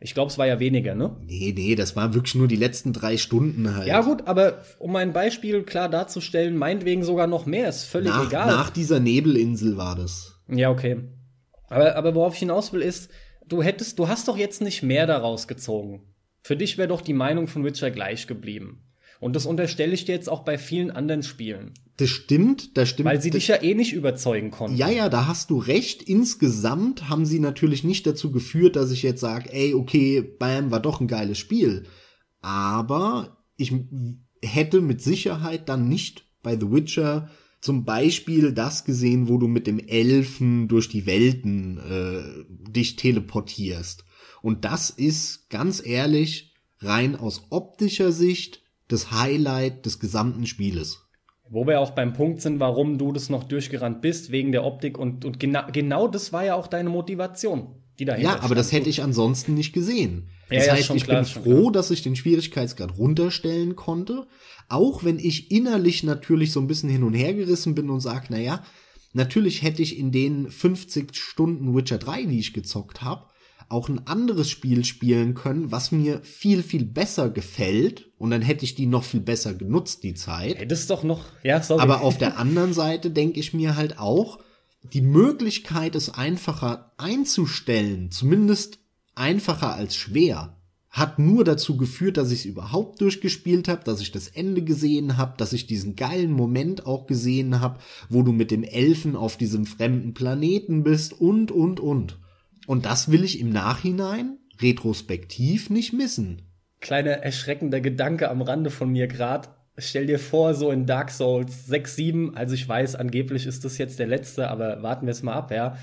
Ich glaube, es war ja weniger, ne? Nee, nee, das war wirklich nur die letzten drei Stunden halt. Ja, gut, aber um ein Beispiel klar darzustellen, meinetwegen sogar noch mehr, ist völlig nach, egal. Nach dieser Nebelinsel war das. Ja, okay. Aber, aber worauf ich hinaus will, ist, du hättest, du hast doch jetzt nicht mehr daraus gezogen. Für dich wäre doch die Meinung von Witcher gleich geblieben. Und das unterstelle ich dir jetzt auch bei vielen anderen Spielen. Das stimmt, das stimmt. Weil sie dich ja eh nicht überzeugen konnten. Ja, ja, da hast du recht. Insgesamt haben sie natürlich nicht dazu geführt, dass ich jetzt sage, ey, okay, Bam war doch ein geiles Spiel. Aber ich hätte mit Sicherheit dann nicht bei The Witcher zum Beispiel das gesehen, wo du mit dem Elfen durch die Welten äh, dich teleportierst. Und das ist ganz ehrlich rein aus optischer Sicht das Highlight des gesamten Spieles. Wo wir auch beim Punkt sind, warum du das noch durchgerannt bist, wegen der Optik und, und genau, genau das war ja auch deine Motivation, die dahinter Ja, aber stand. das hätte ich ansonsten nicht gesehen. Das ja, heißt, ich klar, bin froh, dass ich den Schwierigkeitsgrad runterstellen konnte, auch wenn ich innerlich natürlich so ein bisschen hin und her gerissen bin und sage, na ja, natürlich hätte ich in den 50 Stunden Witcher 3, die ich gezockt habe, auch ein anderes Spiel spielen können, was mir viel, viel besser gefällt. Und dann hätte ich die noch viel besser genutzt, die Zeit. Ey, das ist doch noch, ja, sorry. Aber auf der anderen Seite denke ich mir halt auch, die Möglichkeit, es einfacher einzustellen, zumindest einfacher als schwer, hat nur dazu geführt, dass ich es überhaupt durchgespielt habe, dass ich das Ende gesehen habe, dass ich diesen geilen Moment auch gesehen habe, wo du mit dem Elfen auf diesem fremden Planeten bist und, und, und. Und das will ich im Nachhinein retrospektiv nicht missen. Kleiner erschreckender Gedanke am Rande von mir gerade. Stell dir vor, so in Dark Souls 6, 7, also ich weiß, angeblich ist das jetzt der letzte, aber warten wir es mal ab, ja.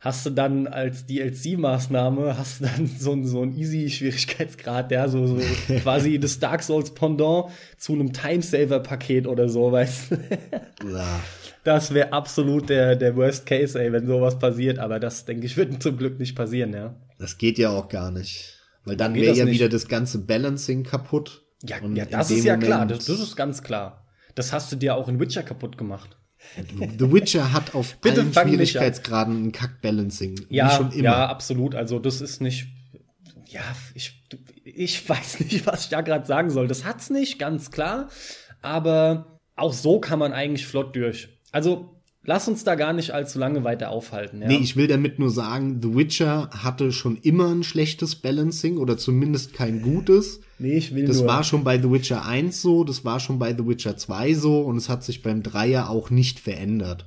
Hast du dann als DLC-Maßnahme, hast du dann [laughs] so, ein- so ein Easy-Schwierigkeitsgrad, ja, so, so [laughs] quasi das Dark Souls Pendant zu einem Timesaver-Paket oder so, weißt du? Das wäre absolut der, der Worst Case, ey, wenn sowas passiert, aber das, denke ich, wird [laughs] zum Glück nicht passieren, ja. Das geht ja auch gar nicht. Weil dann wäre ja nicht? wieder das ganze Balancing kaputt. Ja, ja das ist ja Moment- klar, das, das ist ganz klar. Das hast du dir auch in Witcher kaputt gemacht. The Witcher hat auf [laughs] Bitte allen. Schwierigkeitsgraden ein Kack-Balancing. Ja, Wie schon immer. ja, absolut. Also das ist nicht. Ja, ich, ich weiß [laughs] nicht, was ich da gerade sagen soll. Das hat's nicht, ganz klar. Aber auch so kann man eigentlich flott durch. Also lass uns da gar nicht allzu lange weiter aufhalten. Ja? Nee, ich will damit nur sagen, The Witcher hatte schon immer ein schlechtes Balancing oder zumindest kein gutes. nee, ich will Das nur. war schon bei The Witcher 1 so, das war schon bei The Witcher 2 so und es hat sich beim Dreier auch nicht verändert.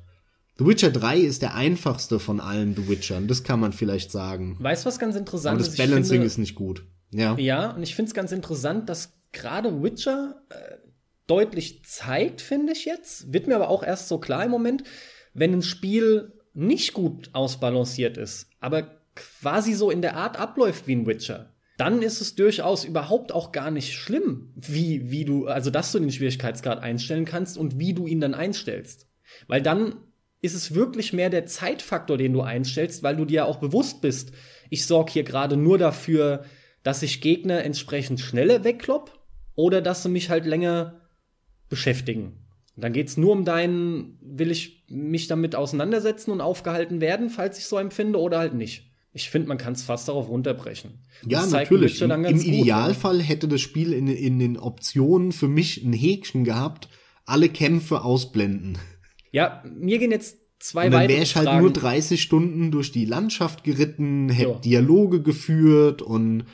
The Witcher 3 ist der einfachste von allen The Witchern, das kann man vielleicht sagen. weißt du, was ganz Aber interessant das ist? Balancing finde- ist nicht gut. Ja. Ja, und ich finde es ganz interessant, dass gerade Witcher äh, deutlich zeigt, finde ich jetzt, wird mir aber auch erst so klar im Moment, wenn ein Spiel nicht gut ausbalanciert ist, aber quasi so in der Art abläuft wie ein Witcher, dann ist es durchaus überhaupt auch gar nicht schlimm, wie, wie du, also dass du den Schwierigkeitsgrad einstellen kannst und wie du ihn dann einstellst. Weil dann ist es wirklich mehr der Zeitfaktor, den du einstellst, weil du dir ja auch bewusst bist, ich sorge hier gerade nur dafür, dass ich Gegner entsprechend schneller wegklopp oder dass sie mich halt länger beschäftigen. Und dann geht's nur um deinen, will ich mich damit auseinandersetzen und aufgehalten werden, falls ich so empfinde, oder halt nicht. Ich finde, man kann es fast darauf runterbrechen. Ja, natürlich. Im, Im gut, ne? Idealfall hätte das Spiel in, in den Optionen für mich ein Häkchen gehabt, alle Kämpfe ausblenden. Ja, mir gehen jetzt zwei Und dann weitere wäre ich halt Fragen. nur 30 Stunden durch die Landschaft geritten, hätte Ja. Dialoge geführt und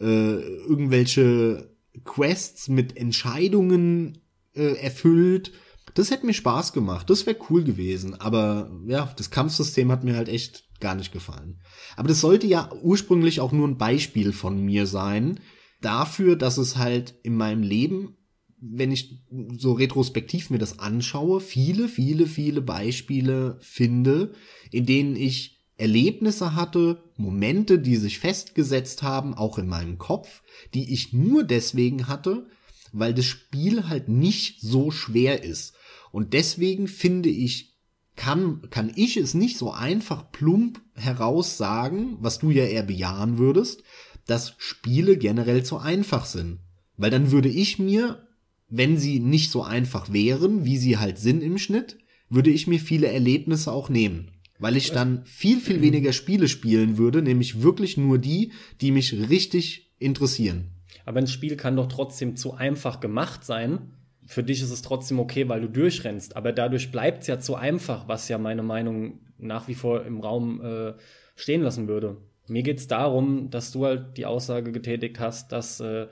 äh, irgendwelche Quests mit Entscheidungen äh, erfüllt. Das hätte mir Spaß gemacht. Das wäre cool gewesen. Aber ja, das Kampfsystem hat mir halt echt gar nicht gefallen. Aber das sollte ja ursprünglich auch nur ein Beispiel von mir sein. Dafür, dass es halt in meinem Leben, wenn ich so retrospektiv mir das anschaue, viele, viele, viele Beispiele finde, in denen ich Erlebnisse hatte, Momente, die sich festgesetzt haben, auch in meinem Kopf, die ich nur deswegen hatte, weil das Spiel halt nicht so schwer ist. Und deswegen finde ich, kann, kann ich es nicht so einfach plump heraus sagen, was du ja eher bejahen würdest, dass Spiele generell zu einfach sind. Weil dann würde ich mir, wenn sie nicht so einfach wären, wie sie halt sind im Schnitt, würde ich mir viele Erlebnisse auch nehmen. Weil ich dann viel, viel weniger Spiele spielen würde, nämlich wirklich nur die, die mich richtig interessieren. Aber ein Spiel kann doch trotzdem zu einfach gemacht sein. Für dich ist es trotzdem okay, weil du durchrennst. Aber dadurch bleibt es ja zu einfach, was ja meine Meinung nach wie vor im Raum äh, stehen lassen würde. Mir geht es darum, dass du halt die Aussage getätigt hast, dass, äh,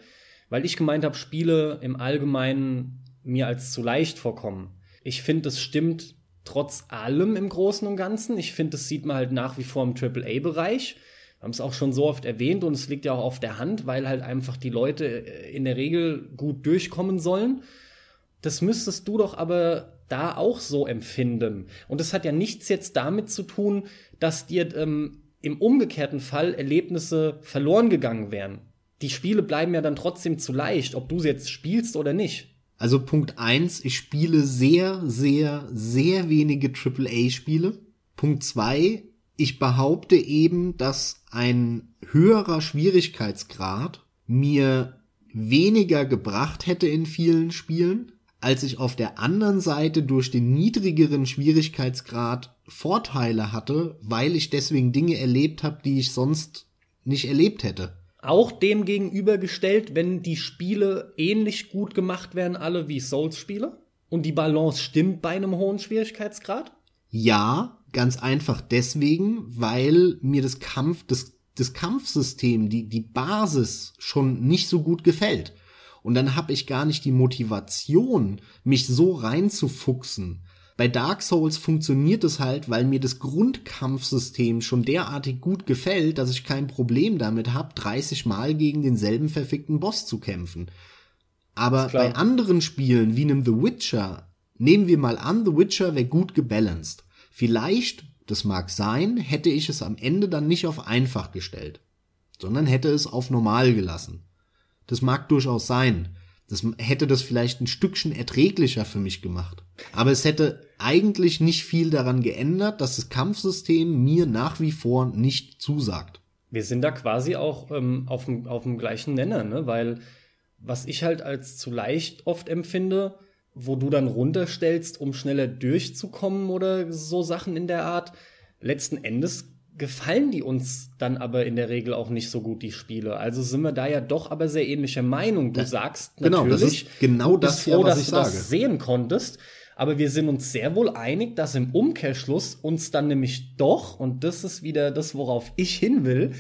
weil ich gemeint habe, Spiele im Allgemeinen mir als zu leicht vorkommen. Ich finde, das stimmt trotz allem im Großen und Ganzen. Ich finde, das sieht man halt nach wie vor im AAA-Bereich. Haben es auch schon so oft erwähnt und es liegt ja auch auf der Hand, weil halt einfach die Leute äh, in der Regel gut durchkommen sollen. Das müsstest du doch aber da auch so empfinden. Und das hat ja nichts jetzt damit zu tun, dass dir ähm, im umgekehrten Fall Erlebnisse verloren gegangen wären. Die Spiele bleiben ja dann trotzdem zu leicht, ob du sie jetzt spielst oder nicht. Also Punkt eins, ich spiele sehr, sehr, sehr wenige AAA-Spiele. Punkt zwei, ich behaupte eben, dass ein höherer Schwierigkeitsgrad mir weniger gebracht hätte in vielen Spielen, als ich auf der anderen Seite durch den niedrigeren Schwierigkeitsgrad Vorteile hatte, weil ich deswegen Dinge erlebt habe, die ich sonst nicht erlebt hätte. Auch dem gegenübergestellt, wenn die Spiele ähnlich gut gemacht werden, alle wie Souls-Spiele? Und die Balance stimmt bei einem hohen Schwierigkeitsgrad? Ja, ganz einfach deswegen, weil mir das Kampf, das, das Kampfsystem, die, die Basis schon nicht so gut gefällt. Und dann habe ich gar nicht die Motivation, mich so reinzufuchsen. Bei Dark Souls funktioniert es halt, weil mir das Grundkampfsystem schon derartig gut gefällt, dass ich kein Problem damit habe, 30 Mal gegen denselben verfickten Boss zu kämpfen. Aber bei anderen Spielen wie einem The Witcher, nehmen wir mal an, The Witcher wäre gut gebalanced. Vielleicht, das mag sein, hätte ich es am Ende dann nicht auf einfach gestellt, sondern hätte es auf normal gelassen. Das mag durchaus sein. Das hätte das vielleicht ein Stückchen erträglicher für mich gemacht. Aber es hätte eigentlich nicht viel daran geändert, dass das Kampfsystem mir nach wie vor nicht zusagt. Wir sind da quasi auch ähm, auf, dem, auf dem gleichen Nenner, ne? Weil was ich halt als zu leicht oft empfinde, wo du dann runterstellst, um schneller durchzukommen oder so Sachen in der Art, letzten Endes gefallen die uns dann aber in der Regel auch nicht so gut, die Spiele. Also sind wir da ja doch aber sehr ähnlicher Meinung. Du sagst genau, natürlich, das ist genau das, froh, ja, was dass ich du sage. das sehen konntest. Aber wir sind uns sehr wohl einig, dass im Umkehrschluss uns dann nämlich doch, und das ist wieder das, worauf ich hin will,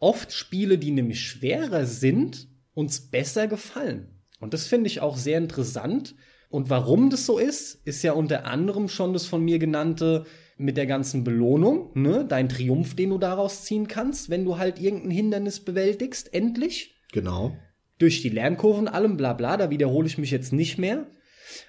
oft Spiele, die nämlich schwerer sind, uns besser gefallen. Und das finde ich auch sehr interessant. Und warum das so ist, ist ja unter anderem schon das von mir genannte mit der ganzen Belohnung, ne, dein Triumph, den du daraus ziehen kannst, wenn du halt irgendein Hindernis bewältigst, endlich. Genau. Durch die Lernkurven, allem bla bla, da wiederhole ich mich jetzt nicht mehr.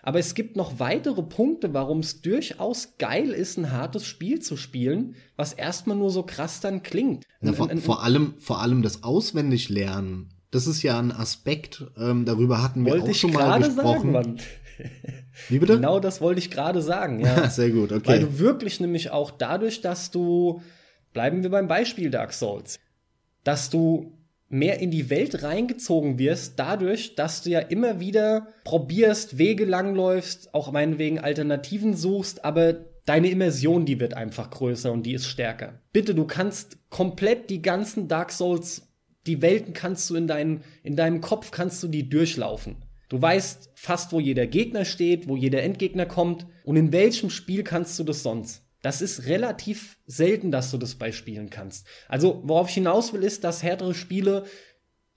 Aber es gibt noch weitere Punkte, warum es durchaus geil ist, ein hartes Spiel zu spielen, was erstmal nur so krass dann klingt. Na, vor, vor, allem, vor allem das Auswendiglernen. Das ist ja ein Aspekt, ähm, darüber hatten wir auch schon mal gesprochen. Sagen, [laughs] Wie bitte? Genau das wollte ich gerade sagen, ja. [laughs] Sehr gut, okay. Weil du wirklich nämlich auch dadurch, dass du, bleiben wir beim Beispiel Dark Souls, dass du mehr in die Welt reingezogen wirst, dadurch, dass du ja immer wieder probierst, Wege langläufst, auch meinetwegen Alternativen suchst, aber deine Immersion, die wird einfach größer und die ist stärker. Bitte, du kannst komplett die ganzen Dark Souls, die Welten kannst du in, dein, in deinem Kopf, kannst du die durchlaufen. Du weißt fast, wo jeder Gegner steht, wo jeder Endgegner kommt und in welchem Spiel kannst du das sonst. Das ist relativ selten, dass du das bei Spielen kannst. Also, worauf ich hinaus will, ist, dass härtere Spiele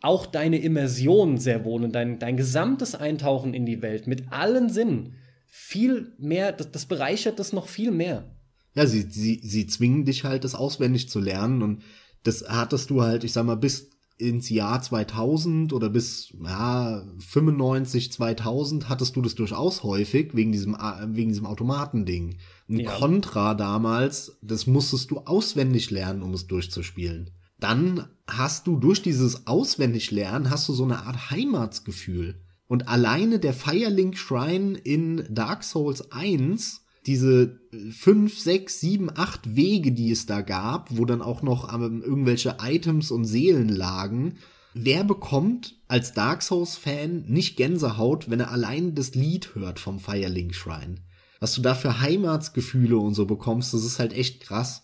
auch deine Immersion sehr wohl und dein, dein gesamtes Eintauchen in die Welt mit allen Sinnen viel mehr, das, das bereichert das noch viel mehr. Ja, sie, sie, sie zwingen dich halt, das auswendig zu lernen und das hattest du halt, ich sag mal, bis ins Jahr 2000 oder bis ja, 95, 2000 hattest du das durchaus häufig wegen diesem, äh, wegen diesem Automatending. Ein ja. Contra damals, das musstest du auswendig lernen, um es durchzuspielen. Dann hast du durch dieses Auswendiglernen hast du so eine Art Heimatsgefühl. Und alleine der Firelink Shrine in Dark Souls 1 diese fünf, sechs, sieben, acht Wege, die es da gab, wo dann auch noch ähm, irgendwelche Items und Seelen lagen. Wer bekommt als Dark Souls-Fan nicht Gänsehaut, wenn er allein das Lied hört vom Firelink Shrine? was du da für Heimatsgefühle und so bekommst, das ist halt echt krass.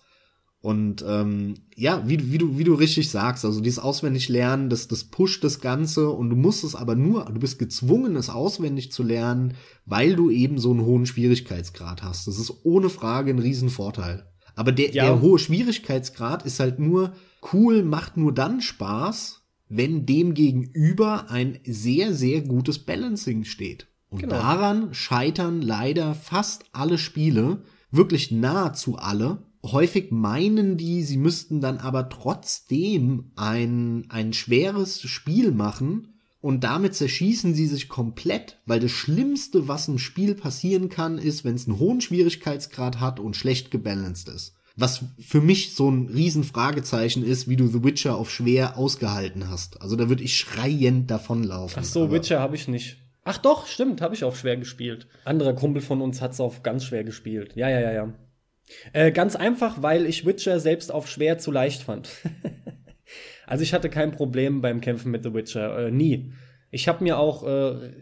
Und ähm, ja, wie, wie, du, wie du richtig sagst, also dieses Auswendiglernen, das, das pusht das Ganze und du musst es aber nur, du bist gezwungen, es auswendig zu lernen, weil du eben so einen hohen Schwierigkeitsgrad hast. Das ist ohne Frage ein Riesenvorteil. Aber der, ja. der hohe Schwierigkeitsgrad ist halt nur cool, macht nur dann Spaß, wenn dem gegenüber ein sehr, sehr gutes Balancing steht. Und genau. daran scheitern leider fast alle Spiele, wirklich nahezu alle, häufig meinen die, sie müssten dann aber trotzdem ein, ein schweres Spiel machen und damit zerschießen sie sich komplett, weil das Schlimmste, was im Spiel passieren kann, ist, wenn es einen hohen Schwierigkeitsgrad hat und schlecht gebalanced ist. Was für mich so ein Riesenfragezeichen ist, wie du The Witcher auf schwer ausgehalten hast. Also da würde ich schreiend davonlaufen. Ach so, Witcher habe ich nicht. Ach doch, stimmt, habe ich auf schwer gespielt. Anderer Kumpel von uns hat's auf ganz schwer gespielt. Ja, ja, ja, ja. Äh, ganz einfach, weil ich Witcher selbst auf schwer zu leicht fand. [laughs] also ich hatte kein Problem beim Kämpfen mit The Witcher, äh, nie. Ich habe mir auch äh,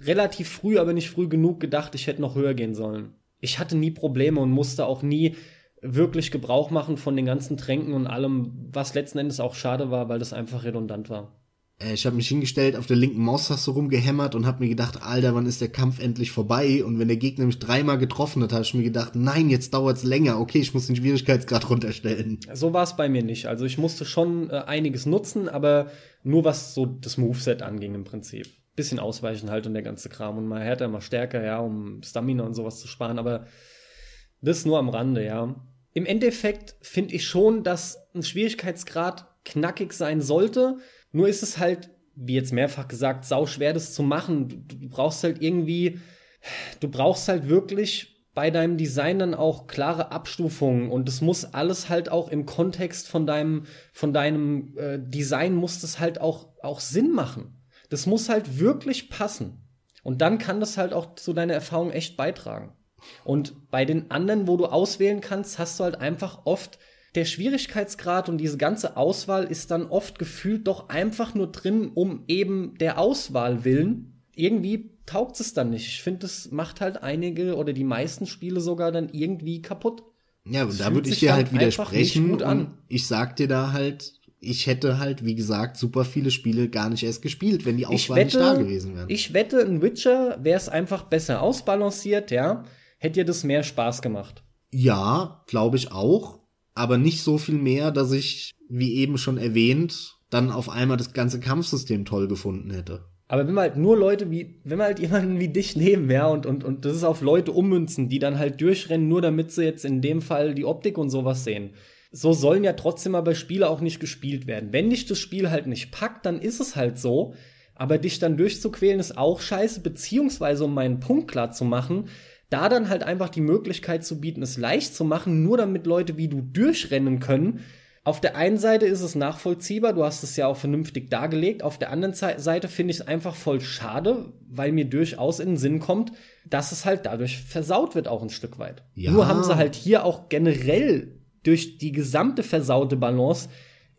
relativ früh, aber nicht früh genug gedacht, ich hätte noch höher gehen sollen. Ich hatte nie Probleme und musste auch nie wirklich Gebrauch machen von den ganzen Tränken und allem, was letzten Endes auch schade war, weil das einfach redundant war. Äh, ich habe mich hingestellt, auf der linken Maustaste rumgehämmert und habe mir gedacht, Alter, wann ist der Kampf endlich vorbei? Und wenn der Gegner mich dreimal getroffen hat, habe ich mir gedacht, nein, jetzt dauert's länger. Okay, ich muss den Schwierigkeitsgrad [laughs] runterstellen. So war es bei mir nicht. Also ich musste schon äh, einiges nutzen, aber nur was so das Moveset anging im Prinzip. Bisschen ausweichen halt und der ganze Kram und mal härter, mal stärker, ja, um Stamina und sowas zu sparen, aber das nur am Rande, ja. Im Endeffekt finde ich schon, dass ein Schwierigkeitsgrad knackig sein sollte, nur ist es halt, wie jetzt mehrfach gesagt, sau schwer, das zu machen. Du, du brauchst halt irgendwie, du brauchst halt wirklich bei deinem Design dann auch klare Abstufungen und es muss alles halt auch im Kontext von deinem, von deinem äh, Design muss das halt auch, auch Sinn machen. Das muss halt wirklich passen. Und dann kann das halt auch zu deiner Erfahrung echt beitragen. Und bei den anderen, wo du auswählen kannst, hast du halt einfach oft der Schwierigkeitsgrad und diese ganze Auswahl ist dann oft gefühlt doch einfach nur drin, um eben der Auswahl willen. Irgendwie taugt es dann nicht. Ich finde, es macht halt einige oder die meisten Spiele sogar dann irgendwie kaputt. Ja, und da würde ich dir halt widersprechen. Ich sag dir da halt, ich hätte halt, wie gesagt, super viele Spiele gar nicht erst gespielt, wenn die Auswahl wette, nicht da gewesen wäre. Ich wette, in Witcher wäre es einfach besser ausbalanciert, ja. Hätte dir das mehr Spaß gemacht. Ja, glaube ich auch aber nicht so viel mehr, dass ich, wie eben schon erwähnt, dann auf einmal das ganze Kampfsystem toll gefunden hätte. Aber wenn wir halt nur Leute wie, wenn wir halt [laughs] jemanden wie dich nehmen, ja, und, und, und das ist auf Leute ummünzen, die dann halt durchrennen, nur damit sie jetzt in dem Fall die Optik und sowas sehen. So sollen ja trotzdem aber Spiele auch nicht gespielt werden. Wenn dich das Spiel halt nicht packt, dann ist es halt so. Aber dich dann durchzuquälen ist auch scheiße, beziehungsweise um meinen Punkt klar zu machen, da dann halt einfach die Möglichkeit zu bieten, es leicht zu machen, nur damit Leute wie du durchrennen können. Auf der einen Seite ist es nachvollziehbar, du hast es ja auch vernünftig dargelegt. Auf der anderen Seite finde ich es einfach voll schade, weil mir durchaus in den Sinn kommt, dass es halt dadurch versaut wird auch ein Stück weit. Ja. Nur haben sie halt hier auch generell durch die gesamte versaute Balance,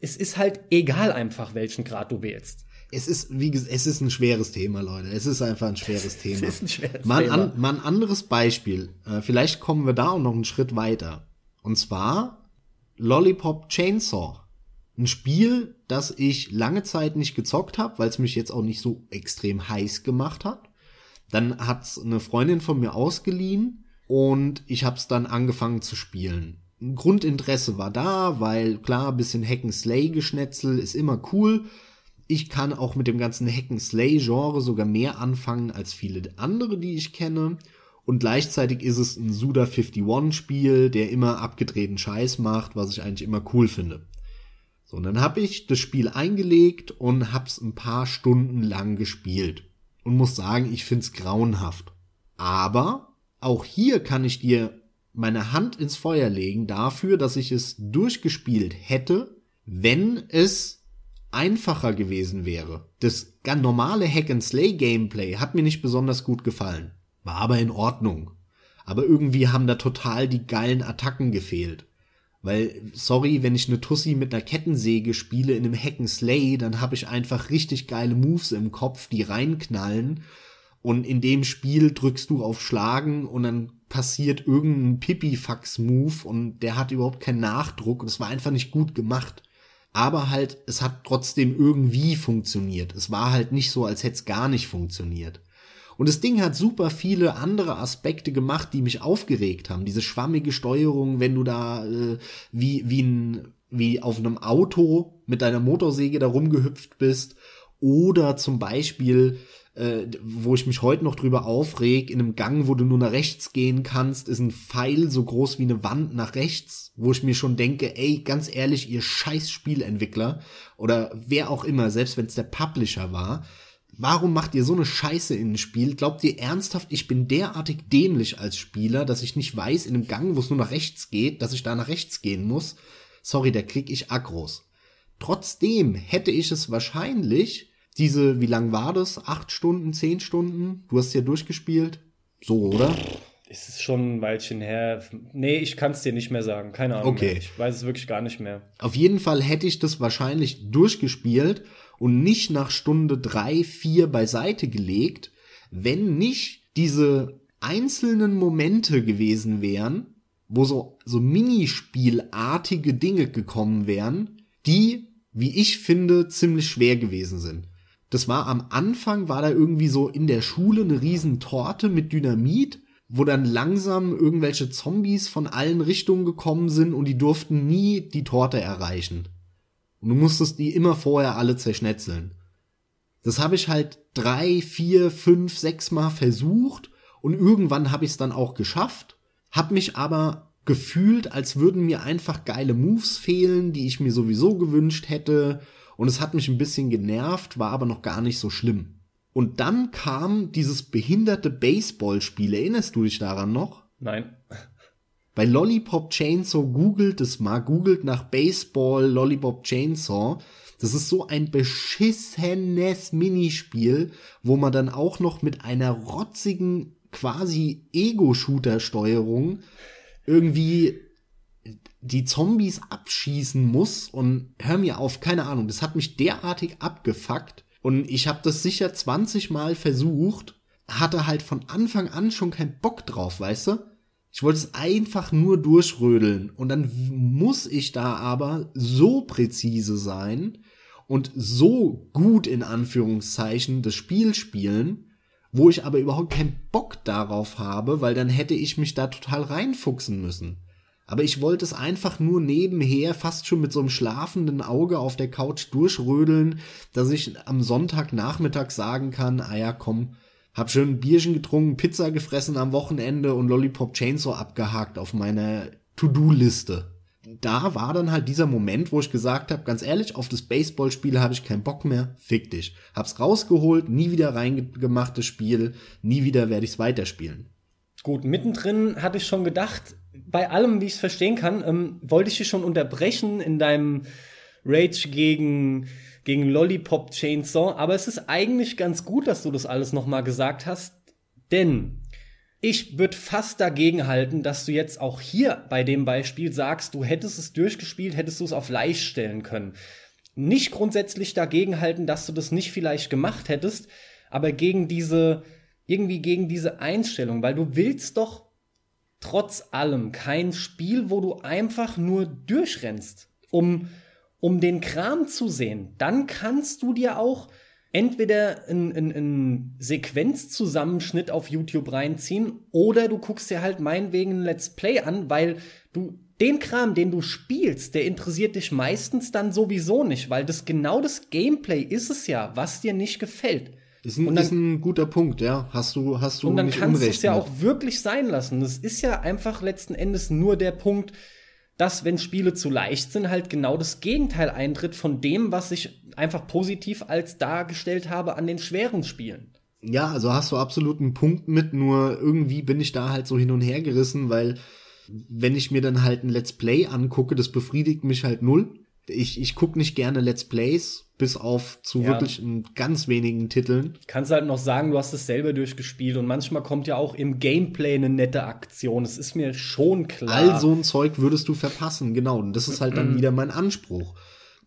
es ist halt egal einfach, welchen Grad du wählst es ist, wie gesagt, es ist ein schweres Thema, Leute. Es ist einfach ein schweres [laughs] Thema. es ist ein schweres mal, Thema. An, mal ein anderes Beispiel. Äh, vielleicht kommen wir da auch noch einen Schritt weiter. Und zwar Lollipop Chainsaw. Ein Spiel, das ich lange Zeit nicht gezockt habe, weil es mich jetzt auch nicht so extrem heiß gemacht hat. Dann hat's eine Freundin von mir ausgeliehen und ich habe es dann angefangen zu spielen. Grundinteresse war da, weil klar, bisschen Hack Slay Geschnetzel ist immer cool ich kann auch mit dem ganzen Hack-and-Slay-Genre sogar mehr anfangen als viele andere, die ich kenne. Und gleichzeitig ist es ein Suda 51-Spiel, der immer abgedrehten Scheiß macht, was ich eigentlich immer cool finde. So, und dann habe ich das Spiel eingelegt und hab's ein paar Stunden lang gespielt. Und muss sagen, ich find's grauenhaft. Aber auch hier kann ich dir meine Hand ins Feuer legen dafür, dass ich es durchgespielt hätte, wenn es einfacher gewesen wäre. Das ganz normale Hack-and-Slay-Gameplay hat mir nicht besonders gut gefallen. War aber in Ordnung. Aber irgendwie haben da total die geilen Attacken gefehlt. Weil, sorry, wenn ich eine Tussi mit einer Kettensäge spiele in einem Hack-and-Slay, dann habe ich einfach richtig geile Moves im Kopf, die reinknallen. Und in dem Spiel drückst du auf Schlagen und dann passiert irgendein Pipifax-Move und der hat überhaupt keinen Nachdruck und es war einfach nicht gut gemacht. Aber halt, es hat trotzdem irgendwie funktioniert. Es war halt nicht so, als hätte es gar nicht funktioniert. Und das Ding hat super viele andere Aspekte gemacht, die mich aufgeregt haben. Diese schwammige Steuerung, wenn du da äh, wie, wie, ein, wie auf einem Auto mit deiner Motorsäge da rumgehüpft bist. Oder zum Beispiel, äh, wo ich mich heute noch drüber aufreg, in einem Gang, wo du nur nach rechts gehen kannst, ist ein Pfeil so groß wie eine Wand nach rechts, wo ich mir schon denke, ey, ganz ehrlich, ihr scheiß Spielentwickler oder wer auch immer, selbst wenn es der Publisher war, Warum macht ihr so eine Scheiße in ein Spiel? Glaubt ihr ernsthaft, ich bin derartig dämlich als Spieler, dass ich nicht weiß, in einem Gang, wo es nur nach rechts geht, dass ich da nach rechts gehen muss? Sorry, da krieg ich Aggros. Trotzdem hätte ich es wahrscheinlich, diese, wie lang war das? Acht Stunden, zehn Stunden? Du hast ja durchgespielt. So, oder? Es ist schon ein Weilchen her. Nee, ich kann es dir nicht mehr sagen. Keine Ahnung. Okay. Mehr. Ich weiß es wirklich gar nicht mehr. Auf jeden Fall hätte ich das wahrscheinlich durchgespielt und nicht nach Stunde drei, vier beiseite gelegt, wenn nicht diese einzelnen Momente gewesen wären, wo so, so Minispielartige Dinge gekommen wären, die, wie ich finde, ziemlich schwer gewesen sind. Das war am Anfang, war da irgendwie so in der Schule eine riesen Torte mit Dynamit, wo dann langsam irgendwelche Zombies von allen Richtungen gekommen sind und die durften nie die Torte erreichen. Und du musstest die immer vorher alle zerschnetzeln. Das habe ich halt drei, vier, fünf, sechs Mal versucht und irgendwann habe ich es dann auch geschafft, hab mich aber gefühlt, als würden mir einfach geile Moves fehlen, die ich mir sowieso gewünscht hätte und es hat mich ein bisschen genervt, war aber noch gar nicht so schlimm. Und dann kam dieses behinderte Baseballspiel, erinnerst du dich daran noch? Nein. Bei Lollipop Chainsaw googelt es mal, googelt nach Baseball Lollipop Chainsaw. Das ist so ein beschissenes Minispiel, wo man dann auch noch mit einer rotzigen quasi Ego-Shooter-Steuerung irgendwie die Zombies abschießen muss und hör mir auf, keine Ahnung, das hat mich derartig abgefuckt und ich habe das sicher 20 Mal versucht, hatte halt von Anfang an schon keinen Bock drauf, weißt du? Ich wollte es einfach nur durchrödeln. Und dann muss ich da aber so präzise sein und so gut in Anführungszeichen das Spiel spielen, wo ich aber überhaupt keinen Bock darauf habe, weil dann hätte ich mich da total reinfuchsen müssen. Aber ich wollte es einfach nur nebenher, fast schon mit so einem schlafenden Auge auf der Couch durchrödeln, dass ich am Sonntagnachmittag sagen kann, ah ja, komm, hab schön ein Bierchen getrunken, Pizza gefressen am Wochenende und Lollipop Chainsaw abgehakt auf meiner To-Do-Liste. Da war dann halt dieser Moment, wo ich gesagt habe, ganz ehrlich, auf das Baseballspiel habe ich keinen Bock mehr, fick dich. Hab's rausgeholt, nie wieder reingemacht das Spiel, nie wieder werde ich's weiterspielen. Gut, mittendrin hatte ich schon gedacht, bei allem, wie ich es verstehen kann, ähm, wollte ich dich schon unterbrechen in deinem Rage gegen gegen Lollipop Chainsaw. Aber es ist eigentlich ganz gut, dass du das alles nochmal gesagt hast, denn ich würde fast dagegen halten, dass du jetzt auch hier bei dem Beispiel sagst, du hättest es durchgespielt, hättest du es auf leicht stellen können. Nicht grundsätzlich dagegen halten, dass du das nicht vielleicht gemacht hättest, aber gegen diese, irgendwie gegen diese Einstellung, weil du willst doch trotz allem kein Spiel, wo du einfach nur durchrennst, um um den Kram zu sehen, dann kannst du dir auch entweder einen Sequenzzusammenschnitt auf YouTube reinziehen oder du guckst dir halt meinetwegen ein Let's Play an, weil du den Kram, den du spielst, der interessiert dich meistens dann sowieso nicht, weil das genau das Gameplay ist es ja, was dir nicht gefällt. Ist ein, dann, ist ein guter Punkt, ja. Hast du, hast du Und dann kannst du es ja auch wirklich sein lassen. Das ist ja einfach letzten Endes nur der Punkt, dass, wenn Spiele zu leicht sind, halt genau das Gegenteil eintritt von dem, was ich einfach positiv als dargestellt habe an den schweren Spielen. Ja, also hast du absolut einen Punkt mit, nur irgendwie bin ich da halt so hin und her gerissen, weil wenn ich mir dann halt ein Let's Play angucke, das befriedigt mich halt null ich, ich gucke nicht gerne Let's Plays, bis auf zu ja. wirklich ganz wenigen Titeln. Kannst halt noch sagen, du hast es selber durchgespielt und manchmal kommt ja auch im Gameplay eine nette Aktion. Das ist mir schon klar. All so ein Zeug würdest du verpassen, genau. Und das ist halt dann wieder mein Anspruch.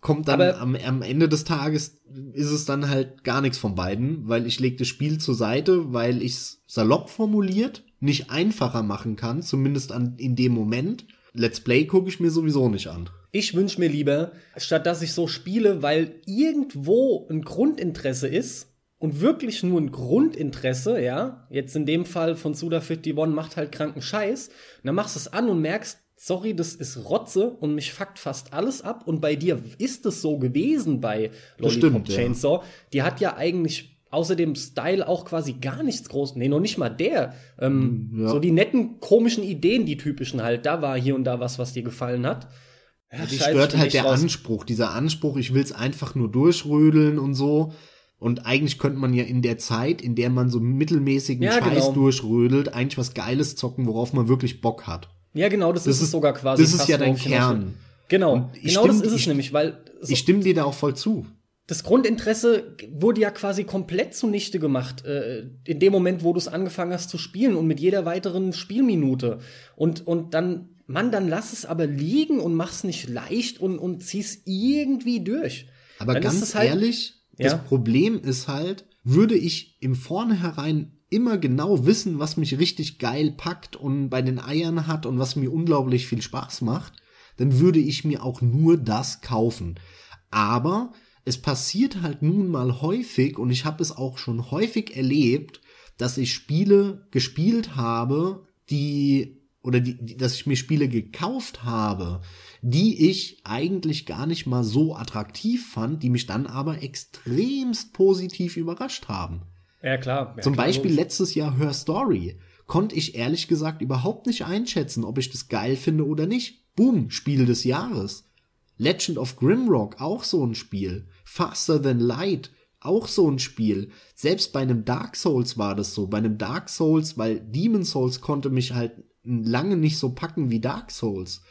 kommt dann am, am Ende des Tages ist es dann halt gar nichts von beiden, weil ich lege das Spiel zur Seite, weil ich es salopp formuliert nicht einfacher machen kann, zumindest an, in dem Moment. Let's Play gucke ich mir sowieso nicht an. Ich wünsche mir lieber, statt dass ich so spiele, weil irgendwo ein Grundinteresse ist und wirklich nur ein Grundinteresse, ja, jetzt in dem Fall von Suda51 macht halt kranken Scheiß, und dann machst du es an und merkst, sorry, das ist Rotze und mich fuckt fast alles ab. Und bei dir ist es so gewesen bei Lollipop stimmt, Chainsaw. Ja. Die hat ja eigentlich außer dem Style auch quasi gar nichts groß. Nee, noch nicht mal der. Ähm, hm, ja. So die netten, komischen Ideen, die typischen halt. Da war hier und da was, was dir gefallen hat. Ja, die stört halt der raus. Anspruch. Dieser Anspruch, ich will's einfach nur durchrödeln und so. Und eigentlich könnte man ja in der Zeit, in der man so mittelmäßigen ja, Scheiß genau. durchrödelt, eigentlich was Geiles zocken, worauf man wirklich Bock hat. Ja, genau, das, das ist es sogar quasi. Das ist ja dein Kern. Genau, genau stimm, das ist es ich, nämlich, weil. So ich stimme dir da auch voll zu. Das Grundinteresse wurde ja quasi komplett zunichte gemacht, äh, in dem Moment, wo du es angefangen hast zu spielen und mit jeder weiteren Spielminute. Und, und dann, Mann, dann lass es aber liegen und mach's nicht leicht und, und zieh's irgendwie durch. Aber dann ganz halt, ehrlich, das ja? Problem ist halt, würde ich im Vornherein immer genau wissen, was mich richtig geil packt und bei den Eiern hat und was mir unglaublich viel Spaß macht, dann würde ich mir auch nur das kaufen. Aber es passiert halt nun mal häufig und ich habe es auch schon häufig erlebt, dass ich Spiele gespielt habe, die oder die, die, dass ich mir Spiele gekauft habe, die ich eigentlich gar nicht mal so attraktiv fand, die mich dann aber extremst positiv überrascht haben. Ja, klar. Ja, Zum klar, Beispiel logisch. letztes Jahr Her Story. Konnte ich ehrlich gesagt überhaupt nicht einschätzen, ob ich das geil finde oder nicht. Boom, Spiel des Jahres. Legend of Grimrock, auch so ein Spiel. Faster Than Light, auch so ein Spiel. Selbst bei einem Dark Souls war das so. Bei einem Dark Souls, weil Demon Souls konnte mich halt lange nicht so packen wie Dark Souls.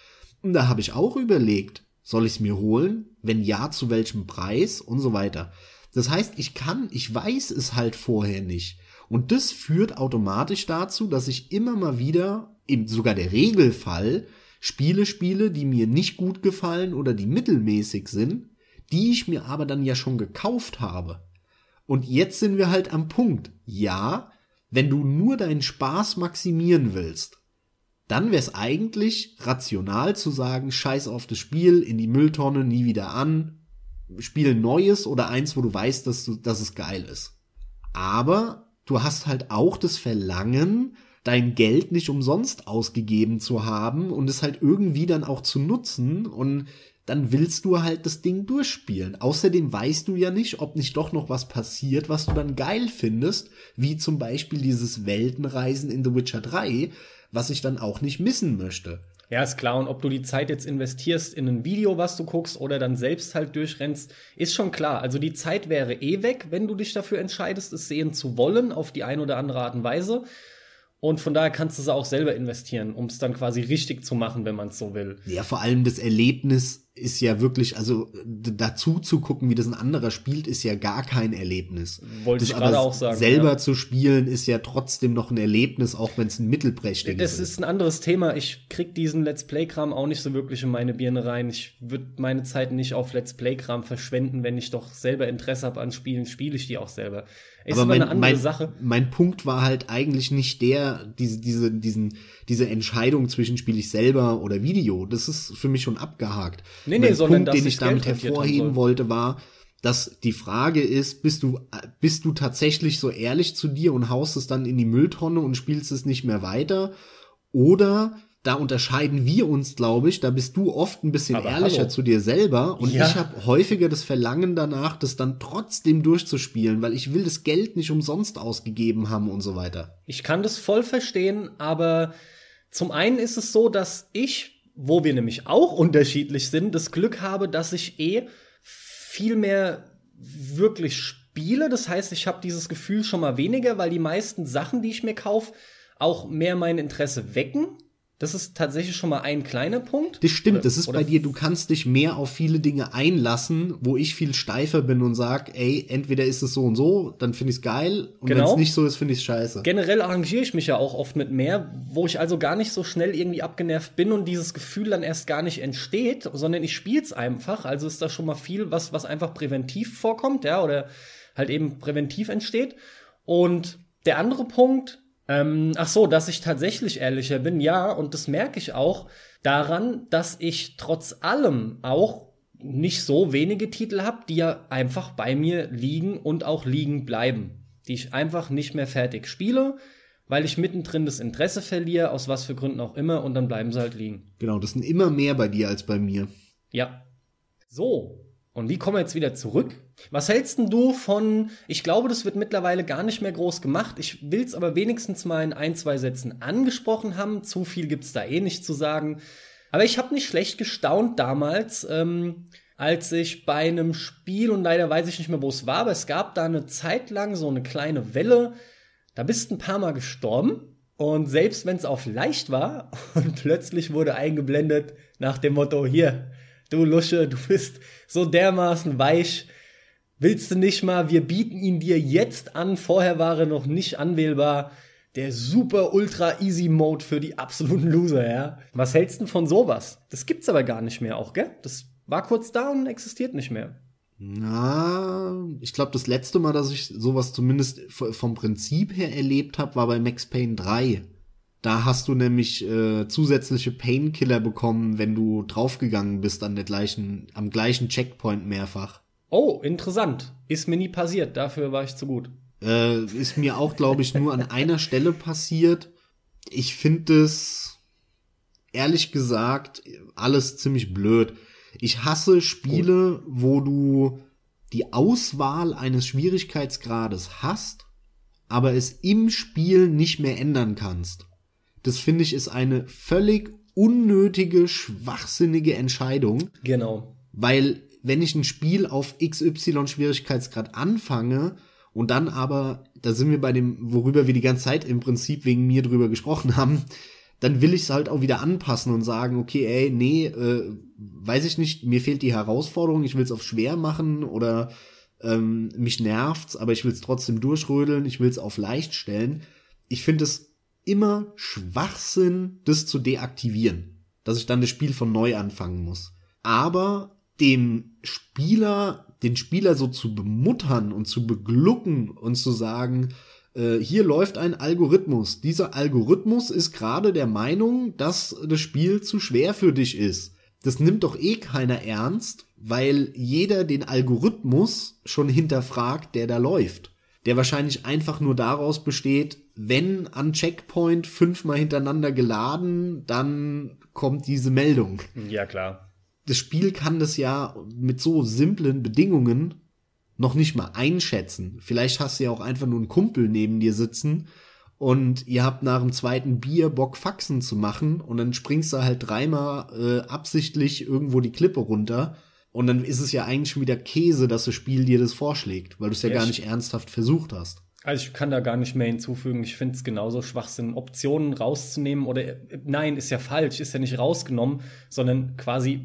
Und da habe ich auch überlegt, soll ich es mir holen? Wenn ja, zu welchem Preis? Und so weiter. Das heißt, ich kann, ich weiß es halt vorher nicht. Und das führt automatisch dazu, dass ich immer mal wieder, eben sogar der Regelfall, Spiele spiele, die mir nicht gut gefallen oder die mittelmäßig sind, die ich mir aber dann ja schon gekauft habe. Und jetzt sind wir halt am Punkt. Ja, wenn du nur deinen Spaß maximieren willst, dann wäre es eigentlich rational zu sagen, scheiß auf das Spiel, in die Mülltonne, nie wieder an, Spiel Neues oder eins, wo du weißt, dass, du, dass es geil ist. Aber du hast halt auch das Verlangen, dein Geld nicht umsonst ausgegeben zu haben und es halt irgendwie dann auch zu nutzen und dann willst du halt das Ding durchspielen. Außerdem weißt du ja nicht, ob nicht doch noch was passiert, was du dann geil findest, wie zum Beispiel dieses Weltenreisen in The Witcher 3, was ich dann auch nicht missen möchte. Ja, ist klar. Und ob du die Zeit jetzt investierst in ein Video, was du guckst, oder dann selbst halt durchrennst, ist schon klar. Also die Zeit wäre eh weg, wenn du dich dafür entscheidest, es sehen zu wollen, auf die eine oder andere Art und Weise. Und von daher kannst du es auch selber investieren, um es dann quasi richtig zu machen, wenn man es so will. Ja, vor allem das Erlebnis ist ja wirklich, also dazu zu gucken, wie das ein anderer spielt, ist ja gar kein Erlebnis. Wollte das ich gerade auch sagen. Selber ja. zu spielen ist ja trotzdem noch ein Erlebnis, auch wenn es ein Mittelprächtig ist. Das ist ein anderes Thema. Ich krieg diesen Let's Play-Kram auch nicht so wirklich in meine Birne rein. Ich würde meine Zeit nicht auf Let's Play-Kram verschwenden, wenn ich doch selber Interesse habe an Spielen, spiele ich die auch selber. Ist aber mein, eine andere mein, Sache. Mein Punkt war halt eigentlich nicht der, diese, diese, diesen, diese Entscheidung zwischen spiele ich selber oder Video. Das ist für mich schon abgehakt. Nee, nee, mein sondern Punkt, den ich damit hervorheben wollte, war, dass die Frage ist, bist du, bist du tatsächlich so ehrlich zu dir und haust es dann in die Mülltonne und spielst es nicht mehr weiter? Oder da unterscheiden wir uns, glaube ich. Da bist du oft ein bisschen Aber ehrlicher hallo. zu dir selber und ja. ich habe häufiger das Verlangen danach, das dann trotzdem durchzuspielen, weil ich will das Geld nicht umsonst ausgegeben haben und so weiter. Ich kann das voll verstehen, aber zum einen ist es so, dass ich, wo wir nämlich auch unterschiedlich sind, das Glück habe, dass ich eh viel mehr wirklich spiele. Das heißt, ich habe dieses Gefühl schon mal weniger, weil die meisten Sachen, die ich mir kaufe, auch mehr mein Interesse wecken Das ist tatsächlich schon mal ein kleiner Punkt. Das stimmt, das ist bei dir, du kannst dich mehr auf viele Dinge einlassen, wo ich viel steifer bin und sag, ey, entweder ist es so und so, dann finde ich es geil und genau. wenn es nicht so ist, finde ich es scheiße. Generell arrangiere ich mich ja auch oft mit mehr, wo ich also gar nicht so schnell irgendwie abgenervt bin und dieses Gefühl dann erst gar nicht entsteht, sondern ich spiele es einfach. Also ist da schon mal viel, was, was einfach präventiv vorkommt, ja, oder halt eben präventiv entsteht. Und der andere Punkt, ähm, ach so, dass ich tatsächlich ehrlicher bin, ja, und das merke ich auch daran, dass ich trotz allem auch nicht so wenige Titel habe, die ja einfach bei mir liegen und auch liegen bleiben, die ich einfach nicht mehr fertig spiele, weil ich mittendrin das Interesse verliere, aus was für Gründen auch immer, und dann bleiben sie halt liegen. Genau, das sind immer mehr bei dir als bei mir. Ja. So, und wie kommen wir jetzt wieder zurück? Was hältst denn du von, ich glaube, das wird mittlerweile gar nicht mehr groß gemacht. Ich will es aber wenigstens mal in ein, zwei Sätzen angesprochen haben. Zu viel gibt's da eh nicht zu sagen. Aber ich habe nicht schlecht gestaunt damals, ähm, als ich bei einem Spiel, und leider weiß ich nicht mehr, wo es war, aber es gab da eine Zeit lang so eine kleine Welle. Da bist ein paar Mal gestorben. Und selbst wenn es auf leicht war [laughs] und plötzlich wurde eingeblendet nach dem Motto, hier, du Lusche, du bist so dermaßen weich. Willst du nicht mal, wir bieten ihn dir jetzt an. Vorher war er noch nicht anwählbar. Der super ultra easy Mode für die absoluten Loser, ja. Was hältst du von sowas? Das gibt's aber gar nicht mehr auch, gell? Das war kurz da und existiert nicht mehr. Na, ich glaube, das letzte Mal, dass ich sowas zumindest vom Prinzip her erlebt habe, war bei Max Payne 3. Da hast du nämlich äh, zusätzliche Painkiller bekommen, wenn du draufgegangen bist an der gleichen, am gleichen Checkpoint mehrfach. Oh, interessant. Ist mir nie passiert, dafür war ich zu gut. Äh, ist mir auch, glaube ich, nur an einer Stelle passiert. Ich finde es, ehrlich gesagt, alles ziemlich blöd. Ich hasse Spiele, gut. wo du die Auswahl eines Schwierigkeitsgrades hast, aber es im Spiel nicht mehr ändern kannst. Das finde ich ist eine völlig unnötige, schwachsinnige Entscheidung. Genau. Weil wenn ich ein Spiel auf XY Schwierigkeitsgrad anfange und dann aber, da sind wir bei dem, worüber wir die ganze Zeit im Prinzip wegen mir drüber gesprochen [laughs] haben, dann will ich es halt auch wieder anpassen und sagen, okay, ey, nee, äh, weiß ich nicht, mir fehlt die Herausforderung, ich will es auf schwer machen oder ähm, mich nervt's, aber ich will es trotzdem durchrödeln, ich will es auf leicht stellen. Ich finde es immer Schwachsinn, das zu deaktivieren. Dass ich dann das Spiel von neu anfangen muss. Aber dem Spieler, den Spieler so zu bemuttern und zu beglucken und zu sagen, äh, hier läuft ein Algorithmus. Dieser Algorithmus ist gerade der Meinung, dass das Spiel zu schwer für dich ist. Das nimmt doch eh keiner ernst, weil jeder den Algorithmus schon hinterfragt, der da läuft. Der wahrscheinlich einfach nur daraus besteht, wenn an Checkpoint fünfmal hintereinander geladen, dann kommt diese Meldung. Ja, klar. Das Spiel kann das ja mit so simplen Bedingungen noch nicht mal einschätzen. Vielleicht hast du ja auch einfach nur einen Kumpel neben dir sitzen und ihr habt nach dem zweiten Bier Bock Faxen zu machen und dann springst du halt dreimal äh, absichtlich irgendwo die Klippe runter und dann ist es ja eigentlich schon wieder Käse, dass das Spiel dir das vorschlägt, weil du es ja, ja gar nicht ernsthaft versucht hast. Also ich kann da gar nicht mehr hinzufügen. Ich finde es genauso Schwachsinn, Optionen rauszunehmen oder nein, ist ja falsch, ist ja nicht rausgenommen, sondern quasi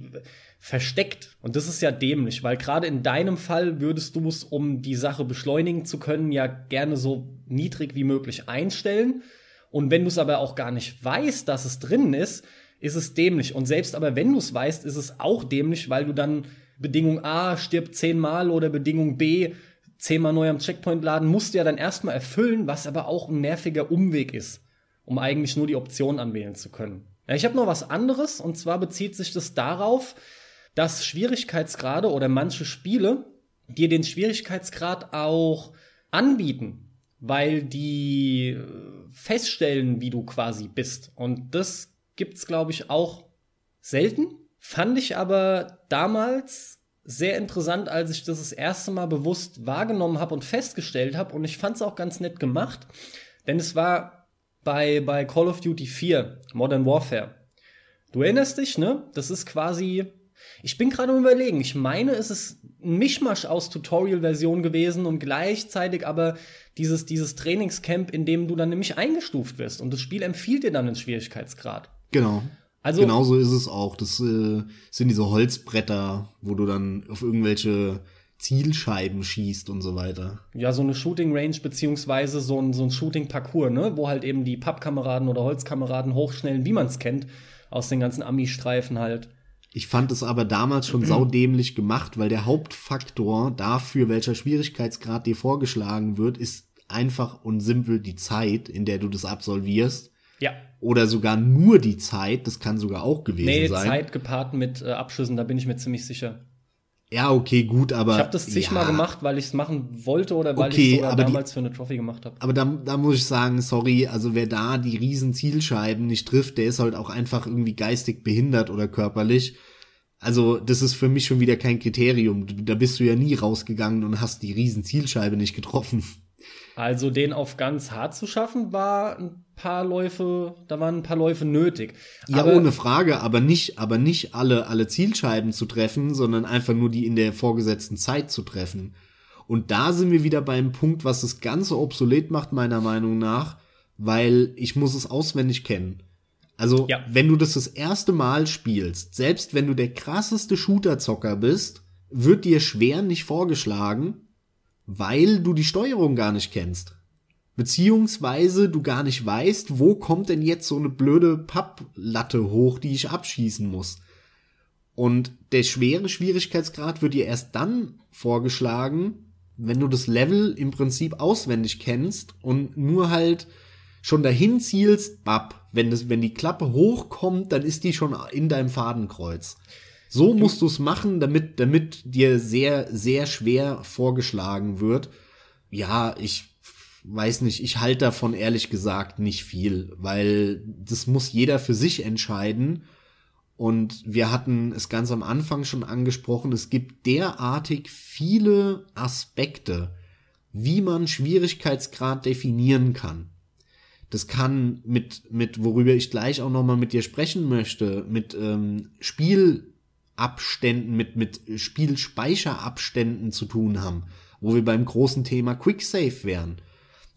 versteckt. Und das ist ja dämlich, weil gerade in deinem Fall würdest du es, um die Sache beschleunigen zu können, ja gerne so niedrig wie möglich einstellen. Und wenn du es aber auch gar nicht weißt, dass es drin ist, ist es dämlich. Und selbst aber wenn du es weißt, ist es auch dämlich, weil du dann Bedingung A stirbt zehnmal oder Bedingung B zehnmal neu am Checkpoint laden, musst du ja dann erstmal erfüllen, was aber auch ein nerviger Umweg ist, um eigentlich nur die Option anwählen zu können. Ja, ich habe noch was anderes und zwar bezieht sich das darauf, dass Schwierigkeitsgrade oder manche Spiele dir den Schwierigkeitsgrad auch anbieten, weil die äh, feststellen, wie du quasi bist. Und das gibt's, glaube ich, auch selten. Fand ich aber damals sehr interessant, als ich das das erste Mal bewusst wahrgenommen habe und festgestellt habe. Und ich fand es auch ganz nett gemacht, denn es war bei, bei Call of Duty 4, Modern Warfare. Du erinnerst dich, ne? Das ist quasi. Ich bin gerade überlegen. Ich meine, es ist ein Mischmasch aus Tutorial-Version gewesen und gleichzeitig aber dieses, dieses Trainingscamp, in dem du dann nämlich eingestuft wirst. Und das Spiel empfiehlt dir dann den Schwierigkeitsgrad. Genau. Also, Genauso ist es auch. Das äh, sind diese Holzbretter, wo du dann auf irgendwelche Zielscheiben schießt und so weiter. Ja, so eine Shooting Range beziehungsweise so ein, so ein Shooting Parcours, ne, wo halt eben die Pappkameraden oder Holzkameraden hochschnellen, wie man es kennt, aus den ganzen Ami-Streifen halt. Ich fand es aber damals schon saudämlich gemacht, weil der Hauptfaktor dafür, welcher Schwierigkeitsgrad dir vorgeschlagen wird, ist einfach und simpel die Zeit, in der du das absolvierst. Ja. Oder sogar nur die Zeit, das kann sogar auch gewesen nee, sein. Nee, Zeit gepaart mit äh, Abschüssen, da bin ich mir ziemlich sicher. Ja, okay, gut, aber. Ich habe das zigmal ja. gemacht, weil ich es machen wollte oder weil okay, ich es damals die, für eine Trophy gemacht habe. Aber da, da muss ich sagen, sorry, also wer da die riesen Zielscheiben nicht trifft, der ist halt auch einfach irgendwie geistig behindert oder körperlich. Also, das ist für mich schon wieder kein Kriterium. Da bist du ja nie rausgegangen und hast die riesen Zielscheibe nicht getroffen. Also den auf ganz hart zu schaffen, war ein paar Läufe, da waren ein paar Läufe nötig. Ja, aber, ohne Frage, aber nicht, aber nicht alle, alle Zielscheiben zu treffen, sondern einfach nur die in der vorgesetzten Zeit zu treffen. Und da sind wir wieder beim Punkt, was das Ganze obsolet macht, meiner Meinung nach, weil ich muss es auswendig kennen. Also, ja. wenn du das das erste Mal spielst, selbst wenn du der krasseste Shooter-Zocker bist, wird dir schwer nicht vorgeschlagen, weil du die Steuerung gar nicht kennst. Beziehungsweise du gar nicht weißt, wo kommt denn jetzt so eine blöde Papplatte hoch, die ich abschießen muss. Und der schwere Schwierigkeitsgrad wird dir erst dann vorgeschlagen, wenn du das Level im Prinzip auswendig kennst und nur halt schon dahin zielst, bab, wenn das, wenn die Klappe hochkommt, dann ist die schon in deinem Fadenkreuz. So musst du es machen, damit, damit dir sehr, sehr schwer vorgeschlagen wird. Ja, ich weiß nicht, ich halte davon ehrlich gesagt nicht viel, weil das muss jeder für sich entscheiden. Und wir hatten es ganz am Anfang schon angesprochen, es gibt derartig viele Aspekte, wie man Schwierigkeitsgrad definieren kann. Das kann mit, mit worüber ich gleich auch nochmal mit dir sprechen möchte, mit ähm, Spiel, Abständen, mit, mit Spielspeicherabständen zu tun haben, wo wir beim großen Thema Quicksave wären.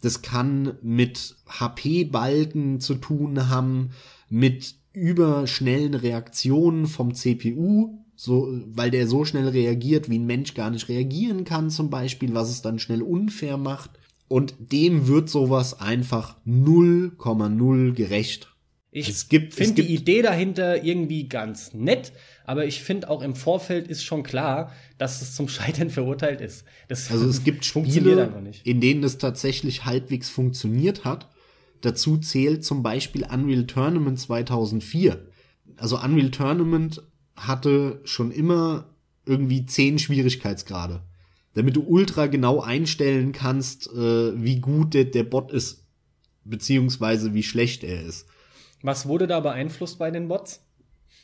Das kann mit HP-Balken zu tun haben, mit überschnellen Reaktionen vom CPU, so, weil der so schnell reagiert, wie ein Mensch gar nicht reagieren kann, zum Beispiel, was es dann schnell unfair macht. Und dem wird sowas einfach 0,0 gerecht. Ich finde die Idee dahinter irgendwie ganz nett, aber ich finde auch im Vorfeld ist schon klar, dass es zum [laughs] Scheitern verurteilt ist. Das also es gibt [laughs] Spiele, in denen es tatsächlich halbwegs funktioniert hat. Dazu zählt zum Beispiel Unreal Tournament 2004. Also Unreal Tournament hatte schon immer irgendwie zehn Schwierigkeitsgrade, damit du ultra genau einstellen kannst, äh, wie gut der, der Bot ist, beziehungsweise wie schlecht er ist. Was wurde da beeinflusst bei den Bots?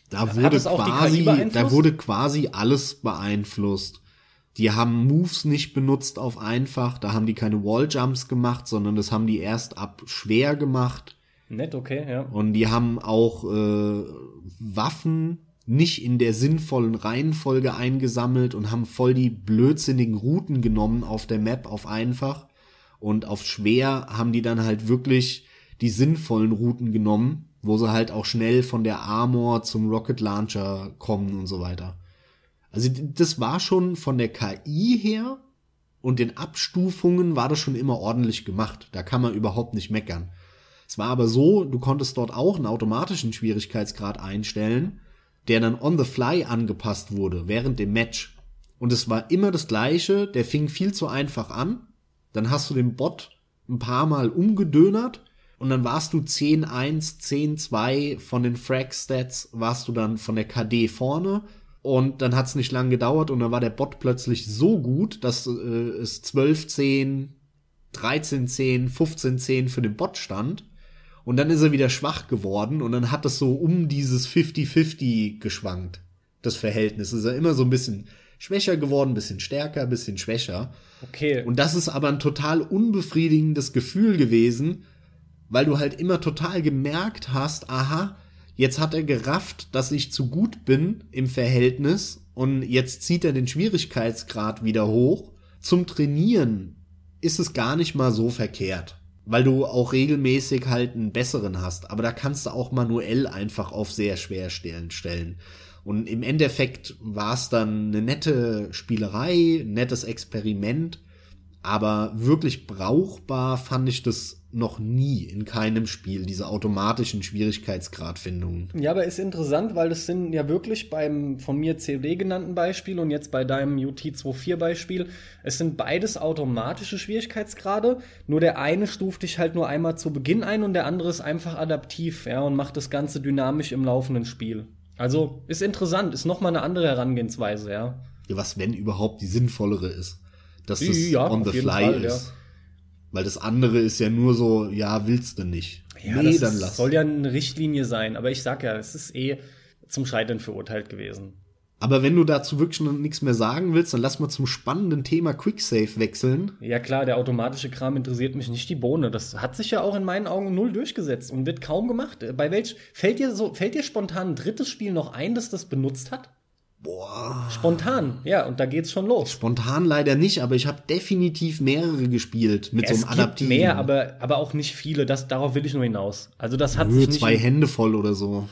Da wurde quasi, da wurde quasi alles beeinflusst. Die haben Moves nicht benutzt auf einfach, da haben die keine Walljumps gemacht, sondern das haben die erst ab schwer gemacht. Nett, okay, ja. Und die haben auch äh, Waffen nicht in der sinnvollen Reihenfolge eingesammelt und haben voll die blödsinnigen Routen genommen auf der Map auf einfach. Und auf schwer haben die dann halt wirklich die sinnvollen Routen genommen wo sie halt auch schnell von der Armor zum Rocket Launcher kommen und so weiter. Also das war schon von der KI her und den Abstufungen war das schon immer ordentlich gemacht. Da kann man überhaupt nicht meckern. Es war aber so, du konntest dort auch einen automatischen Schwierigkeitsgrad einstellen, der dann on the fly angepasst wurde während dem Match. Und es war immer das gleiche, der fing viel zu einfach an, dann hast du den Bot ein paar Mal umgedönert und dann warst du 10-1, 10-2 von den Frag-Stats, warst du dann von der KD vorne. Und dann hat es nicht lange gedauert und dann war der Bot plötzlich so gut, dass äh, es 12-10, 13-10, 15-10 für den Bot stand. Und dann ist er wieder schwach geworden und dann hat es so um dieses 50-50 geschwankt, das Verhältnis. Ist er immer so ein bisschen schwächer geworden, bisschen stärker, bisschen schwächer. Okay. Und das ist aber ein total unbefriedigendes Gefühl gewesen, weil du halt immer total gemerkt hast, aha, jetzt hat er gerafft, dass ich zu gut bin im Verhältnis und jetzt zieht er den Schwierigkeitsgrad wieder hoch. Zum Trainieren ist es gar nicht mal so verkehrt, weil du auch regelmäßig halt einen besseren hast. Aber da kannst du auch manuell einfach auf sehr schwer stellen. stellen. Und im Endeffekt war es dann eine nette Spielerei, nettes Experiment. Aber wirklich brauchbar fand ich das noch nie in keinem Spiel, diese automatischen Schwierigkeitsgradfindungen. Ja, aber ist interessant, weil das sind ja wirklich beim von mir COD genannten Beispiel und jetzt bei deinem UT24 Beispiel, es sind beides automatische Schwierigkeitsgrade, nur der eine stuft dich halt nur einmal zu Beginn ein und der andere ist einfach adaptiv, ja, und macht das Ganze dynamisch im laufenden Spiel. Also ist interessant, ist nochmal eine andere Herangehensweise, ja. Ja, was wenn überhaupt die sinnvollere ist. Dass das ja, on the fly Fall, ist. Ja. Weil das andere ist ja nur so, ja, willst du nicht. Ja, nee, das ist, soll ja eine Richtlinie sein, aber ich sag ja, es ist eh zum Scheitern verurteilt gewesen. Aber wenn du dazu wirklich noch nichts mehr sagen willst, dann lass mal zum spannenden Thema Quicksave wechseln. Ja klar, der automatische Kram interessiert mich nicht die Bohne. Das hat sich ja auch in meinen Augen null durchgesetzt und wird kaum gemacht. Bei welch fällt dir so fällt dir spontan ein drittes Spiel noch ein, das das benutzt hat? Boah. Spontan, ja, und da geht's schon los. Spontan leider nicht, aber ich habe definitiv mehrere gespielt mit es so einem Adaptiven. mehr, aber, aber auch nicht viele. Das, darauf will ich nur hinaus. Also das hat Nö, sich nicht zwei Hände voll oder so.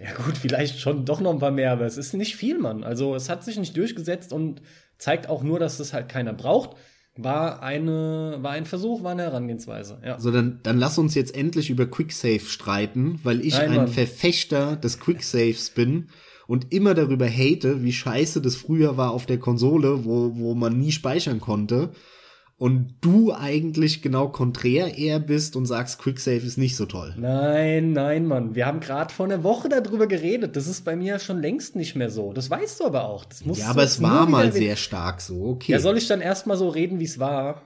Ja gut, vielleicht schon doch noch ein paar mehr, aber es ist nicht viel, Mann. Also es hat sich nicht durchgesetzt und zeigt auch nur, dass das halt keiner braucht. War eine, war ein Versuch, war eine Herangehensweise. Ja. So, dann, dann lass uns jetzt endlich über Quicksave streiten, weil ich Nein, ein Mann. Verfechter des Quicksaves bin und immer darüber hate, wie scheiße das früher war auf der Konsole, wo, wo man nie speichern konnte und du eigentlich genau konträr eher bist und sagst, Quicksave ist nicht so toll. Nein, nein, Mann. Wir haben gerade vor einer Woche darüber geredet. Das ist bei mir schon längst nicht mehr so. Das weißt du aber auch. Das ja, aber es war mal sehr stark so. Okay. Ja, soll ich dann erstmal so reden, wie es war?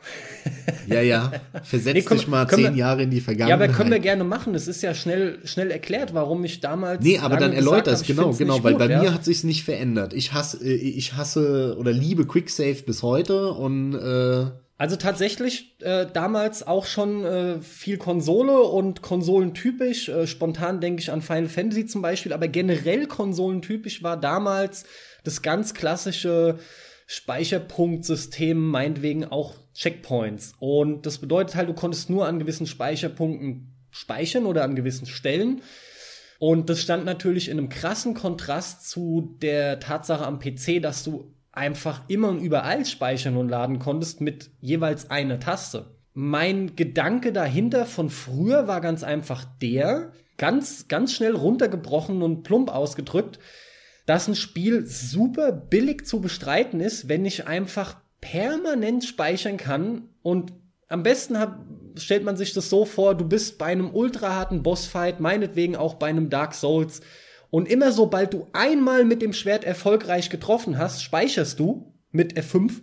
Ja, ja. [laughs] Versetz nee, komm, dich mal zehn wir, Jahre in die Vergangenheit. Ja, aber können wir gerne machen. Es ist ja schnell, schnell erklärt, warum ich damals. Nee, aber dann erläutert es, genau, genau, weil gut, bei ja? mir hat sich's nicht verändert. Ich hasse, äh, ich hasse oder liebe Quicksave bis heute und äh, also tatsächlich äh, damals auch schon äh, viel Konsole und konsolentypisch. Äh, spontan denke ich an Final Fantasy zum Beispiel, aber generell konsolentypisch war damals das ganz klassische Speicherpunktsystem, meinetwegen auch Checkpoints. Und das bedeutet halt, du konntest nur an gewissen Speicherpunkten speichern oder an gewissen Stellen. Und das stand natürlich in einem krassen Kontrast zu der Tatsache am PC, dass du einfach immer und überall speichern und laden konntest mit jeweils einer Taste. Mein Gedanke dahinter von früher war ganz einfach der, ganz, ganz schnell runtergebrochen und plump ausgedrückt, dass ein Spiel super billig zu bestreiten ist, wenn ich einfach permanent speichern kann und am besten hat, stellt man sich das so vor, du bist bei einem ultra harten Bossfight, meinetwegen auch bei einem Dark Souls, und immer sobald du einmal mit dem Schwert erfolgreich getroffen hast, speicherst du mit F5.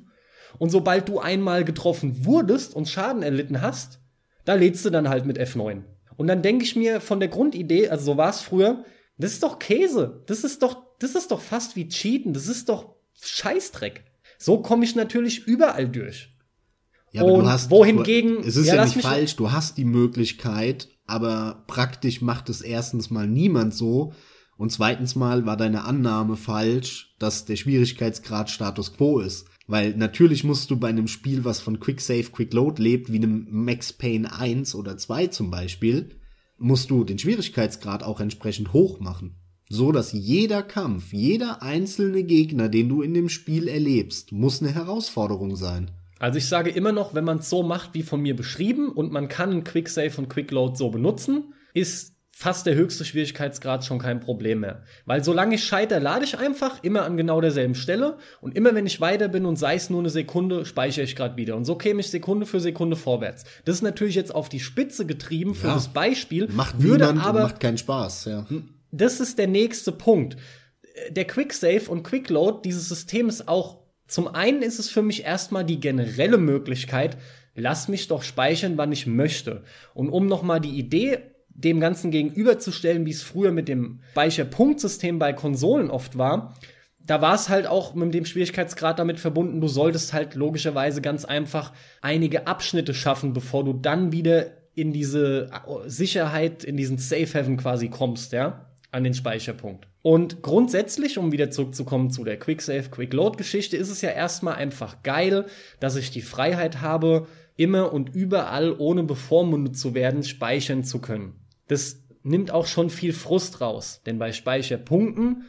Und sobald du einmal getroffen wurdest und Schaden erlitten hast, da lädst du dann halt mit F9. Und dann denke ich mir von der Grundidee, also so war es früher, das ist doch Käse. Das ist doch, das ist doch fast wie Cheaten. Das ist doch Scheißdreck. So komme ich natürlich überall durch. Ja, aber und du hast, wohingegen, du, es ist ja, ja nicht falsch, du hast die Möglichkeit, aber praktisch macht es erstens mal niemand so, und zweitens mal war deine Annahme falsch, dass der Schwierigkeitsgrad Status Quo ist. Weil natürlich musst du bei einem Spiel, was von Quick Save, Quick Load lebt, wie einem Max Payne 1 oder 2 zum Beispiel, musst du den Schwierigkeitsgrad auch entsprechend hoch machen. So dass jeder Kampf, jeder einzelne Gegner, den du in dem Spiel erlebst, muss eine Herausforderung sein. Also ich sage immer noch, wenn man es so macht wie von mir beschrieben und man kann Quick Save und Quick Load so benutzen, ist fast der höchste Schwierigkeitsgrad schon kein Problem mehr. Weil solange ich scheitere, lade ich einfach immer an genau derselben Stelle und immer wenn ich weiter bin und sei es nur eine Sekunde, speichere ich gerade wieder. Und so käme ich Sekunde für Sekunde vorwärts. Das ist natürlich jetzt auf die Spitze getrieben für ja, das Beispiel. Macht würde aber macht keinen Spaß, ja. Das ist der nächste Punkt. Der Quick Save und Quick Load, dieses System ist auch zum einen ist es für mich erstmal die generelle Möglichkeit, lass mich doch speichern, wann ich möchte. Und um nochmal die Idee dem Ganzen gegenüberzustellen, wie es früher mit dem Speicherpunktsystem bei Konsolen oft war, da war es halt auch mit dem Schwierigkeitsgrad damit verbunden, du solltest halt logischerweise ganz einfach einige Abschnitte schaffen, bevor du dann wieder in diese Sicherheit, in diesen Safe Heaven quasi kommst, ja, an den Speicherpunkt. Und grundsätzlich, um wieder zurückzukommen zu der Quick Save, Quick Load Geschichte, ist es ja erstmal einfach geil, dass ich die Freiheit habe, immer und überall, ohne bevormundet zu werden, speichern zu können. Das nimmt auch schon viel Frust raus, denn bei Speicherpunkten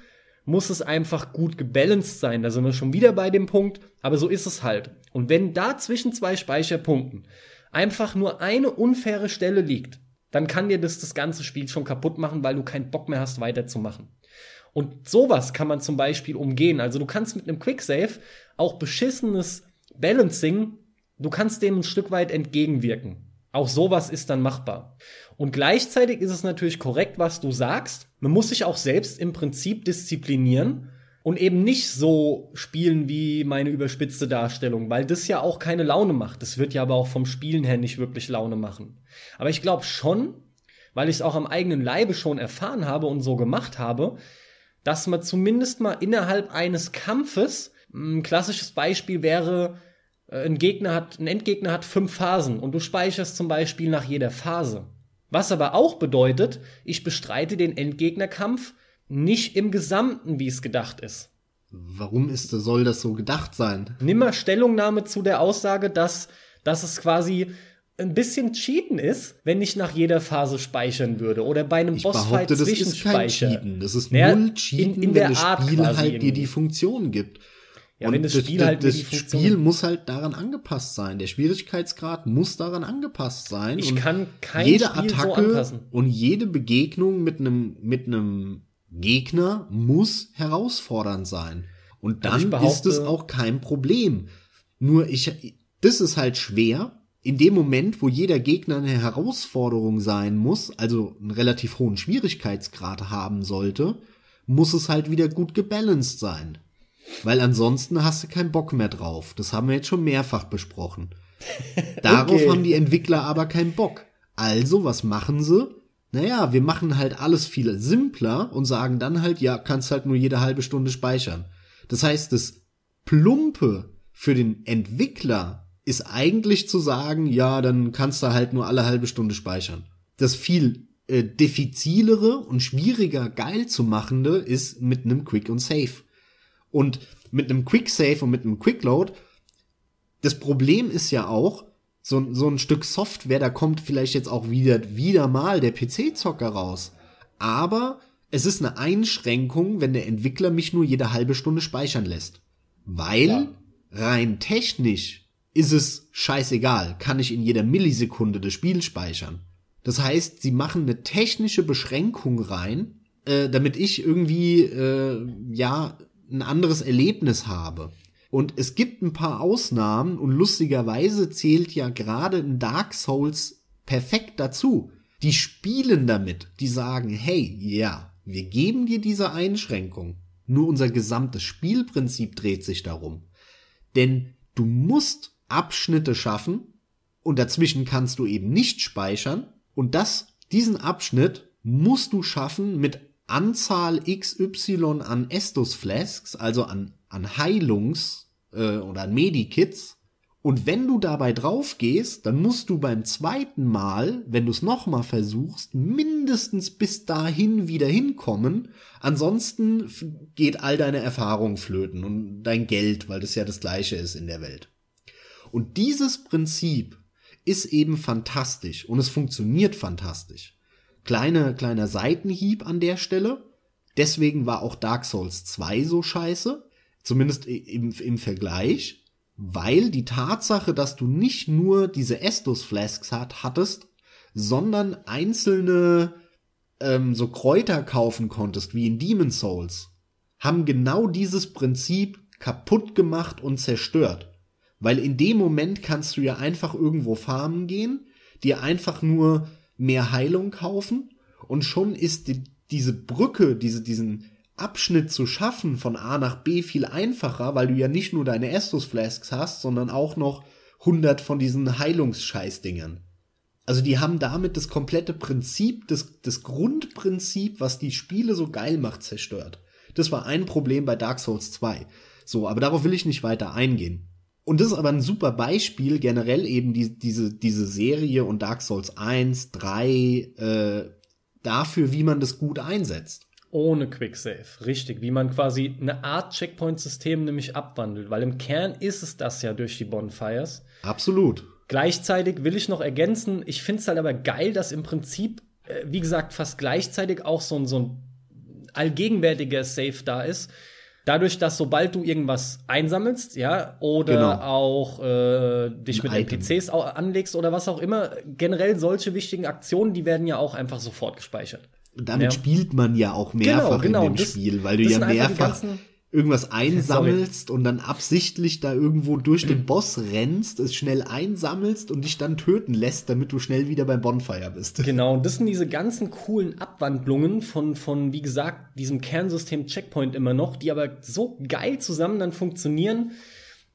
muss es einfach gut gebalanced sein. Da sind wir schon wieder bei dem Punkt, aber so ist es halt. Und wenn da zwischen zwei Speicherpunkten einfach nur eine unfaire Stelle liegt, dann kann dir das das ganze Spiel schon kaputt machen, weil du keinen Bock mehr hast, weiterzumachen. Und sowas kann man zum Beispiel umgehen. Also du kannst mit einem Quicksave auch beschissenes Balancing, du kannst dem ein Stück weit entgegenwirken. Auch sowas ist dann machbar. Und gleichzeitig ist es natürlich korrekt, was du sagst. Man muss sich auch selbst im Prinzip disziplinieren und eben nicht so spielen wie meine überspitzte Darstellung, weil das ja auch keine Laune macht. Das wird ja aber auch vom Spielen her nicht wirklich Laune machen. Aber ich glaube schon, weil ich es auch am eigenen Leibe schon erfahren habe und so gemacht habe, dass man zumindest mal innerhalb eines Kampfes, ein klassisches Beispiel wäre, ein Gegner hat, ein Endgegner hat fünf Phasen und du speicherst zum Beispiel nach jeder Phase. Was aber auch bedeutet, ich bestreite den Endgegnerkampf nicht im Gesamten, wie es gedacht ist. Warum ist, soll das so gedacht sein? Nimm mal Stellungnahme zu der Aussage, dass, dass es quasi ein bisschen cheaten ist, wenn ich nach jeder Phase speichern würde oder bei einem ich Bossfight behaupte, das ist kein Cheaten. Das ist naja, null Cheaten, in, in wenn das Spiel halt dir die Funktion gibt. Ja, und das Spiel das, halt das Spiel muss halt daran angepasst sein. Der Schwierigkeitsgrad muss daran angepasst sein. Ich kann kein jede Spiel Attacke so anpassen. und jede Begegnung mit einem mit einem Gegner muss herausfordernd sein. Und dann behaupte, ist es auch kein Problem. Nur ich, das ist halt schwer, in dem Moment, wo jeder Gegner eine Herausforderung sein muss, also einen relativ hohen Schwierigkeitsgrad haben sollte, muss es halt wieder gut gebalanced sein. Weil ansonsten hast du keinen Bock mehr drauf. Das haben wir jetzt schon mehrfach besprochen. [laughs] Darauf okay. haben die Entwickler aber keinen Bock. Also, was machen sie? Naja, wir machen halt alles viel simpler und sagen dann halt, ja, kannst halt nur jede halbe Stunde speichern. Das heißt, das Plumpe für den Entwickler ist eigentlich zu sagen, ja, dann kannst du halt nur alle halbe Stunde speichern. Das viel äh, diffizilere und schwieriger geil zu machende ist mit einem Quick und Save. Und mit einem Quick Save und mit einem Quick Load, das Problem ist ja auch, so, so ein Stück Software, da kommt vielleicht jetzt auch wieder, wieder mal der PC-Zocker raus. Aber es ist eine Einschränkung, wenn der Entwickler mich nur jede halbe Stunde speichern lässt. Weil ja. rein technisch ist es scheißegal, kann ich in jeder Millisekunde das Spiel speichern. Das heißt, sie machen eine technische Beschränkung rein, äh, damit ich irgendwie äh, ja ein anderes Erlebnis habe. Und es gibt ein paar Ausnahmen und lustigerweise zählt ja gerade ein Dark Souls perfekt dazu. Die spielen damit, die sagen, hey, ja, wir geben dir diese Einschränkung. Nur unser gesamtes Spielprinzip dreht sich darum. Denn du musst Abschnitte schaffen und dazwischen kannst du eben nicht speichern und das, diesen Abschnitt musst du schaffen mit Anzahl XY an Estus Flasks, also an, an Heilungs- äh, oder an Medikits. Und wenn du dabei drauf gehst, dann musst du beim zweiten Mal, wenn du es nochmal versuchst, mindestens bis dahin wieder hinkommen. Ansonsten geht all deine Erfahrung flöten und dein Geld, weil das ja das gleiche ist in der Welt. Und dieses Prinzip ist eben fantastisch und es funktioniert fantastisch. Kleine, kleiner Seitenhieb an der Stelle. Deswegen war auch Dark Souls 2 so scheiße. Zumindest im, im Vergleich. Weil die Tatsache, dass du nicht nur diese Estus Flasks hat, hattest, sondern einzelne ähm, so Kräuter kaufen konntest, wie in Demon Souls, haben genau dieses Prinzip kaputt gemacht und zerstört. Weil in dem Moment kannst du ja einfach irgendwo farmen gehen, dir einfach nur mehr Heilung kaufen und schon ist die, diese Brücke, diese, diesen Abschnitt zu schaffen von A nach B viel einfacher, weil du ja nicht nur deine Estus Flasks hast, sondern auch noch 100 von diesen Heilungsscheißdingern. Also die haben damit das komplette Prinzip, das, das Grundprinzip, was die Spiele so geil macht, zerstört. Das war ein Problem bei Dark Souls 2. So, aber darauf will ich nicht weiter eingehen. Und das ist aber ein super Beispiel, generell eben die, diese, diese Serie und Dark Souls 1, 3, äh, dafür, wie man das gut einsetzt. Ohne Quicksave, richtig. Wie man quasi eine Art Checkpoint-System nämlich abwandelt, weil im Kern ist es das ja durch die Bonfires. Absolut. Gleichzeitig will ich noch ergänzen, ich finde es halt aber geil, dass im Prinzip, äh, wie gesagt, fast gleichzeitig auch so ein, so ein allgegenwärtiger Safe da ist. Dadurch, dass sobald du irgendwas einsammelst, ja, oder Genau. auch äh, dich Ein mit Item. NPCs anlegst oder was auch immer, generell solche wichtigen Aktionen, die werden ja auch einfach sofort gespeichert. Damit Ja. spielt man ja auch mehrfach genau, in dem das- Spiel, weil du ja mehrfach irgendwas [laughs] einsammelst und dann absichtlich da irgendwo durch den Boss rennst, es schnell einsammelst und dich dann töten lässt, damit du schnell wieder beim Bonfire bist. [laughs] Genau, und das sind diese ganzen coolen Abwandlungen von, von, wie gesagt, diesem Kernsystem Checkpoint immer noch, die aber so geil zusammen dann funktionieren.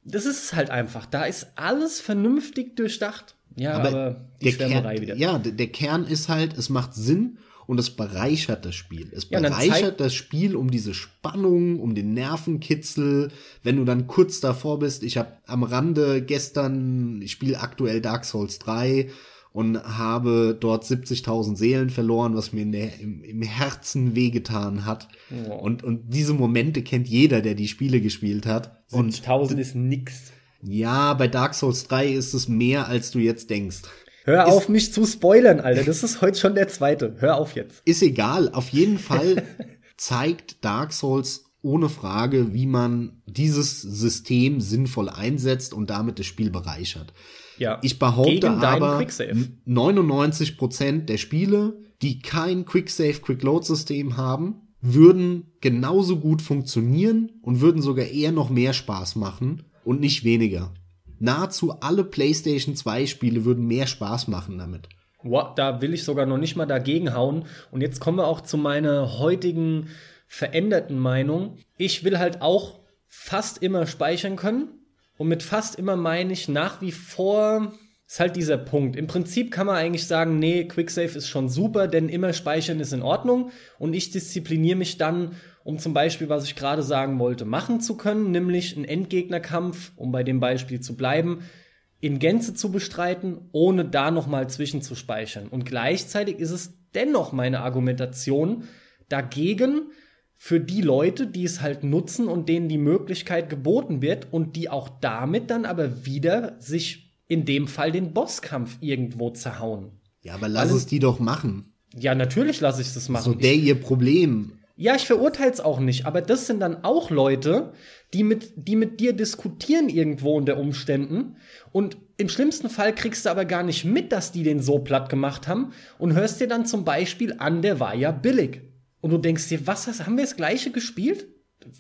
Das ist es halt einfach. Da ist alles vernünftig durchdacht. Ja, aber, die der Schwärmerei Kern, wieder. ja, der Kern ist halt, es macht Sinn und es bereichert das Spiel. Es Ja, bereichert das Spiel um diese Spannung, um den Nervenkitzel. Wenn du dann kurz davor bist, ich habe am Rande gestern, ich spiele aktuell Dark Souls 3 und habe dort 70.000 Seelen verloren, was mir der, im, im Herzen wehgetan hat. Oh. Und, und diese Momente kennt jeder, der die Spiele gespielt hat. Und 70.000 ist nix. ja, bei Dark Souls 3 ist es mehr, als du jetzt denkst. Hör auf, mich zu spoilern, Alter. Das ist heute schon der zweite. Hör auf jetzt. Ist egal. Auf jeden Fall [laughs] zeigt Dark Souls ohne Frage, wie man dieses System sinnvoll einsetzt und damit das Spiel bereichert. Ja. Ich behaupte aber, Quicksave. 99% der Spiele, die kein Quicksave Quick-Load System haben, würden genauso gut funktionieren und würden sogar eher noch mehr Spaß machen und nicht weniger. Nahezu alle PlayStation 2 Spiele würden mehr Spaß machen damit. Wow, da will ich sogar noch nicht mal dagegen hauen. Und jetzt kommen wir auch zu meiner heutigen veränderten Meinung. Ich will halt auch fast immer speichern können. Und mit fast immer meine ich nach wie vor, ist halt dieser Punkt. Im Prinzip kann man eigentlich sagen, nee, Quicksave ist schon super, denn immer speichern ist in Ordnung. Und ich diszipliniere mich dann, um zum Beispiel, was ich gerade sagen wollte, machen zu können, nämlich einen Endgegnerkampf, um bei dem Beispiel zu bleiben, in Gänze zu bestreiten, ohne da nochmal zwischen zu speichern. Und gleichzeitig ist es dennoch meine Argumentation dagegen, für die Leute, die es halt nutzen und denen die Möglichkeit geboten wird und die auch damit dann aber wieder sich in dem Fall den Bosskampf irgendwo zerhauen. Ja, aber lass Alles- es die doch machen. Ja, natürlich lasse ich das machen. So der ihr Problem. Ja, ich verurteile es auch nicht, aber das sind dann auch Leute, die mit, die mit dir diskutieren irgendwo unter Umständen. Und im schlimmsten Fall kriegst du aber gar nicht mit, dass die den so platt gemacht haben und hörst dir dann zum Beispiel an, der war ja billig. Und du denkst dir, was hast, haben wir das gleiche gespielt?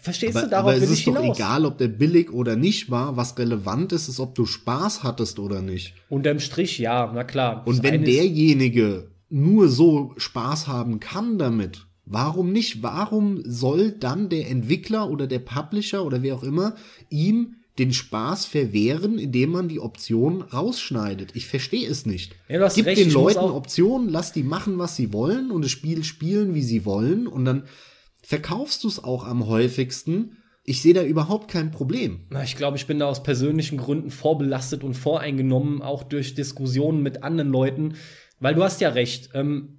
Verstehst Aber, du, darauf aber es will ich ist doch hinaus. egal, ob der billig oder nicht war. Was relevant ist, ist, ob du Spaß hattest oder nicht. Unterm Strich, ja, na klar. Und wenn derjenige nur so Spaß haben kann damit, warum nicht? Warum soll dann der Entwickler oder der Publisher oder wer auch immer ihm den Spaß verwehren, indem man die Option rausschneidet? Ich verstehe es nicht. Ja, Gib recht, den Leuten Optionen, lass die machen, was sie wollen und das Spiel spielen, wie sie wollen und dann verkaufst du es auch am häufigsten. Ich sehe da überhaupt kein Problem. Na, ich glaube, ich bin da aus persönlichen Gründen vorbelastet und voreingenommen, auch durch Diskussionen mit anderen Leuten, weil du hast ja recht. Ähm, äh,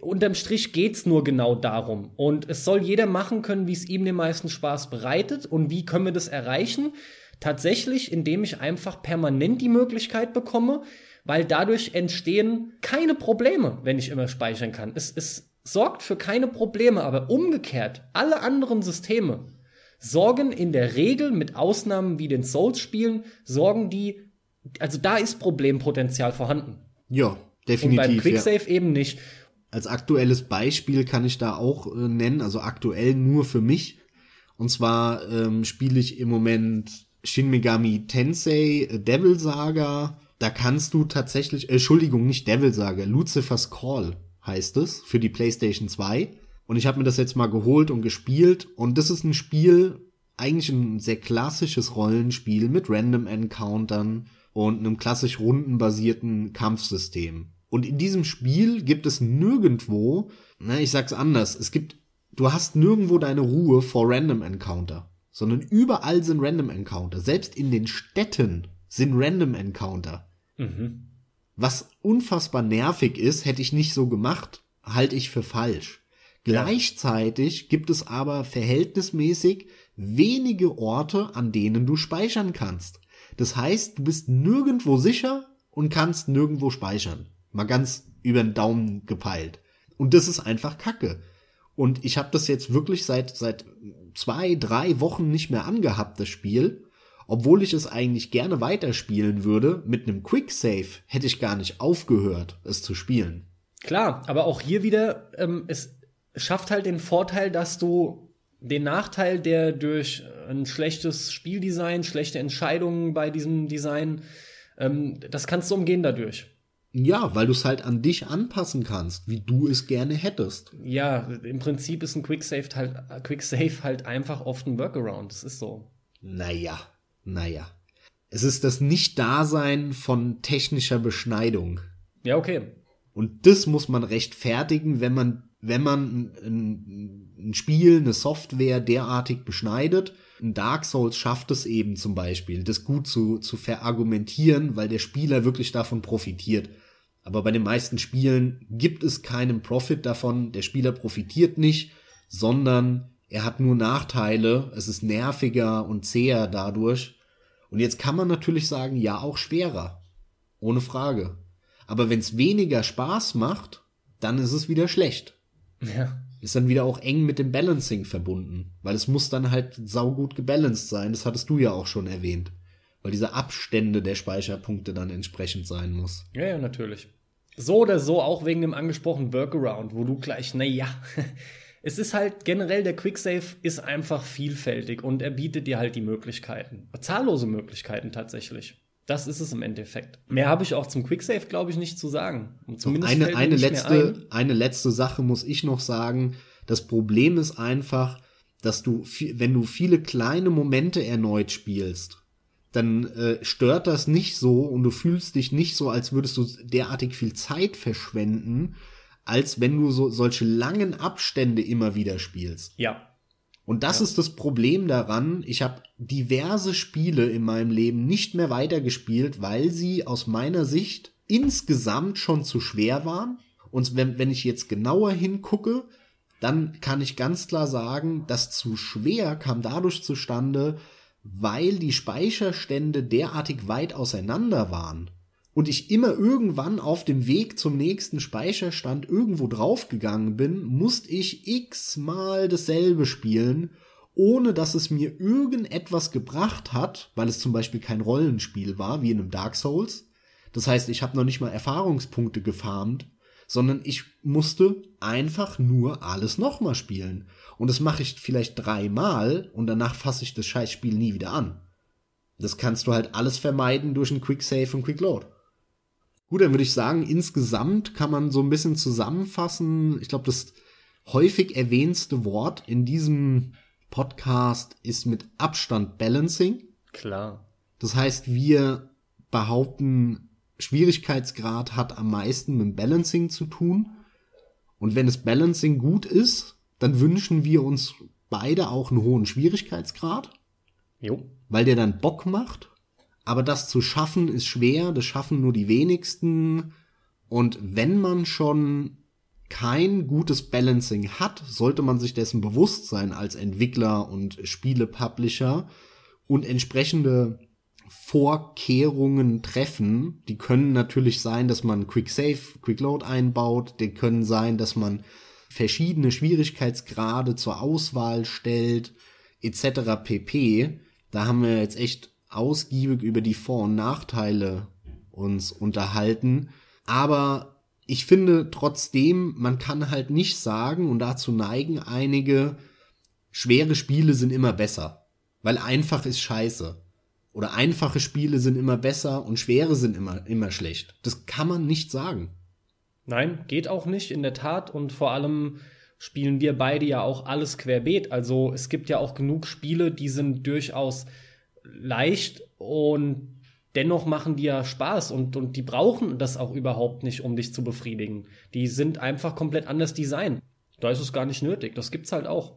unterm Strich geht's nur genau darum. Und es soll jeder machen können, wie es ihm den meisten Spaß bereitet. Und wie können wir das erreichen? Tatsächlich, indem ich einfach permanent die Möglichkeit bekomme, weil dadurch entstehen keine Probleme, wenn ich immer speichern kann. Es, es sorgt für keine Probleme, aber umgekehrt, alle anderen Systeme sorgen in der Regel, mit Ausnahmen wie den Souls-Spielen, sorgen die, also da ist Problempotenzial vorhanden. Ja, Und definitiv. beim ja. Quicksave eben nicht. Als aktuelles Beispiel kann ich da auch äh, nennen, also aktuell nur für mich. Und zwar ähm, spiele ich im Moment Shin Megami Tensei äh, Devil Saga. Da kannst du tatsächlich, äh, Entschuldigung, nicht Devil Saga, Lucifer's Call heißt es für die PlayStation 2. Und ich habe mir das jetzt mal geholt und gespielt. Und das ist ein Spiel, eigentlich ein sehr klassisches Rollenspiel mit Random Encountern und einem klassisch rundenbasierten Kampfsystem. Und in diesem Spiel gibt es nirgendwo, na, ich sag's anders, es gibt, du hast nirgendwo deine Ruhe vor Random Encounter, sondern überall sind Random Encounter. Selbst in den Städten sind Random Encounter. Was unfassbar nervig ist, hätte ich nicht so gemacht, halte ich für falsch. Gleichzeitig gibt es aber verhältnismäßig wenige Orte, an denen du speichern kannst. Das heißt, du bist nirgendwo sicher und kannst nirgendwo speichern. Mal ganz über den Daumen gepeilt. Und das ist einfach Kacke. Und ich habe das jetzt wirklich seit seit zwei, drei Wochen nicht mehr angehabt, das Spiel. Obwohl ich es eigentlich gerne weiterspielen würde, mit einem Quicksave hätte ich gar nicht aufgehört, es zu spielen. Klar, aber auch hier wieder, ähm, es schafft halt den Vorteil, dass du den Nachteil, der durch ein schlechtes Spieldesign, schlechte Entscheidungen bei diesem Design, ähm, das kannst du umgehen dadurch. Ja, weil du es halt an dich anpassen kannst, wie du es gerne hättest. Ja, im Prinzip ist ein Quicksave halt, Quicksave halt einfach oft ein Workaround. Das ist so. Naja, naja. Es ist das Nicht-Dasein von technischer Beschneidung. Ja, okay. Und das muss man rechtfertigen, wenn man, wenn man ein, ein Spiel, eine Software derartig beschneidet. Ein Dark Souls schafft es eben zum Beispiel, das gut zu, zu verargumentieren, weil der Spieler wirklich davon profitiert. Aber bei den meisten Spielen gibt es keinen Profit davon, der Spieler profitiert nicht, sondern er hat nur Nachteile, es ist nerviger und zäher dadurch. Und jetzt kann man natürlich sagen, ja, auch schwerer. Ohne Frage. Aber wenn es weniger Spaß macht, dann ist es wieder schlecht. Ja. Ist dann wieder auch eng mit dem Balancing verbunden. Weil es muss dann halt saugut gebalanced sein. Das hattest du ja auch schon erwähnt. Weil diese Abstände der Speicherpunkte dann entsprechend sein muss. Ja, ja, natürlich. So oder so, auch wegen dem angesprochenen Workaround, wo du gleich, naja, [laughs] es ist halt generell, der Quicksave ist einfach vielfältig und er bietet dir halt die Möglichkeiten. Zahllose Möglichkeiten tatsächlich. Das ist es im Endeffekt. Mehr habe ich auch zum Quicksave, glaube ich, nicht zu sagen. Und zumindest eine, eine, letzte, eine letzte Sache muss ich noch sagen. Das Problem ist einfach, dass du, wenn du viele kleine Momente erneut spielst, dann äh, stört das nicht so und du fühlst dich nicht so, als würdest du derartig viel Zeit verschwenden, als wenn du so solche langen Abstände immer wieder spielst. Ja. Und das ja. ist das Problem daran. Ich habe diverse Spiele in meinem Leben nicht mehr weitergespielt, weil sie aus meiner Sicht insgesamt schon zu schwer waren. Und wenn, wenn ich jetzt genauer hingucke, dann kann ich ganz klar sagen, das zu schwer kam dadurch zustande, weil die Speicherstände derartig weit auseinander waren und ich immer irgendwann auf dem Weg zum nächsten Speicherstand irgendwo draufgegangen bin, musste ich x-mal dasselbe spielen, ohne dass es mir irgendetwas gebracht hat, weil es zum Beispiel kein Rollenspiel war, wie in einem Dark Souls. Das heißt, ich habe noch nicht mal Erfahrungspunkte gefarmt, sondern ich musste einfach nur alles nochmal spielen. Und das mache ich vielleicht dreimal und danach fasse ich das Scheißspiel nie wieder an. Das kannst du halt alles vermeiden durch ein Quick Save und Quick Load. Gut, dann würde ich sagen, insgesamt kann man so ein bisschen zusammenfassen. Ich glaube, das häufig erwähnste Wort in diesem Podcast ist mit Abstand Balancing. Klar. Das heißt, wir behaupten, Schwierigkeitsgrad hat am meisten mit Balancing zu tun. Und wenn das Balancing gut ist, dann wünschen wir uns beide auch einen hohen Schwierigkeitsgrad. Jo. Weil der dann Bock macht. Aber das zu schaffen ist schwer, das schaffen nur die wenigsten. Und wenn man schon kein gutes Balancing hat, sollte man sich dessen bewusst sein als Entwickler und Spiele-Publisher und entsprechende Vorkehrungen treffen. Die können natürlich sein, dass man Quick Save, Quick Load einbaut. Die können sein, dass man verschiedene Schwierigkeitsgrade zur Auswahl stellt, etc. pp. Da haben wir jetzt echt ausgiebig über die Vor- und Nachteile uns unterhalten. Aber ich finde trotzdem, man kann halt nicht sagen, und dazu neigen einige, schwere Spiele sind immer besser. Weil einfach ist scheiße. Oder einfache Spiele sind immer besser und schwere sind immer, immer schlecht. Das kann man nicht sagen. Nein, geht auch nicht, in der Tat. Und vor allem spielen wir beide ja auch alles querbeet. Also es gibt ja auch genug Spiele, die sind durchaus leicht und dennoch machen die ja Spaß und, und die brauchen das auch überhaupt nicht, um dich zu befriedigen. Die sind einfach komplett anders designt. Da ist es gar nicht nötig. Das gibt's halt auch.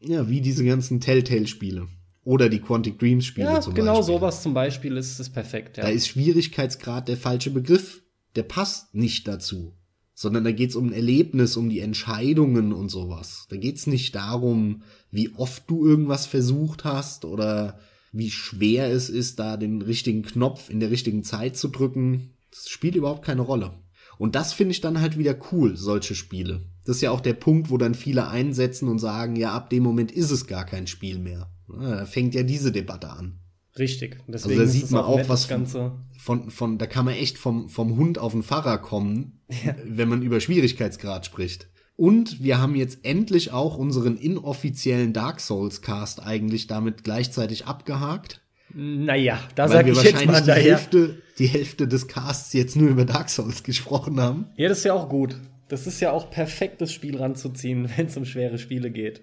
Ja, wie diese ganzen Telltale-Spiele. Oder die Quantic Dreams-Spiele ja, zum genau Beispiel. sowas zum Beispiel ist, ist perfekt. Ja. Da ist Schwierigkeitsgrad der falsche Begriff. Der passt nicht dazu. Sondern da geht's um ein Erlebnis, um die Entscheidungen und sowas. Da geht's nicht darum, wie oft du irgendwas versucht hast oder wie schwer es ist, da den richtigen Knopf in der richtigen Zeit zu drücken. Das spielt überhaupt keine Rolle. Und das finde ich dann halt wieder cool, solche Spiele. Das ist ja auch der Punkt, wo dann viele einsetzen und sagen, ja, ab dem Moment ist es gar kein Spiel mehr. Da fängt ja diese Debatte an. Richtig. Deswegen also da sieht man auch, auch was Ganze. Von, von, da kann man echt vom, vom Hund auf den Pfarrer kommen, ja. wenn man über Schwierigkeitsgrad spricht. Und wir haben jetzt endlich auch unseren inoffiziellen Dark Souls Cast eigentlich damit gleichzeitig abgehakt. Naja, da sage ich jetzt mal die Hälfte, die Hälfte des Casts jetzt nur über Dark Souls gesprochen haben. Ja, das ist ja auch gut. Das ist ja auch perfekt, das Spiel ranzuziehen, [laughs] wenn es um schwere Spiele geht.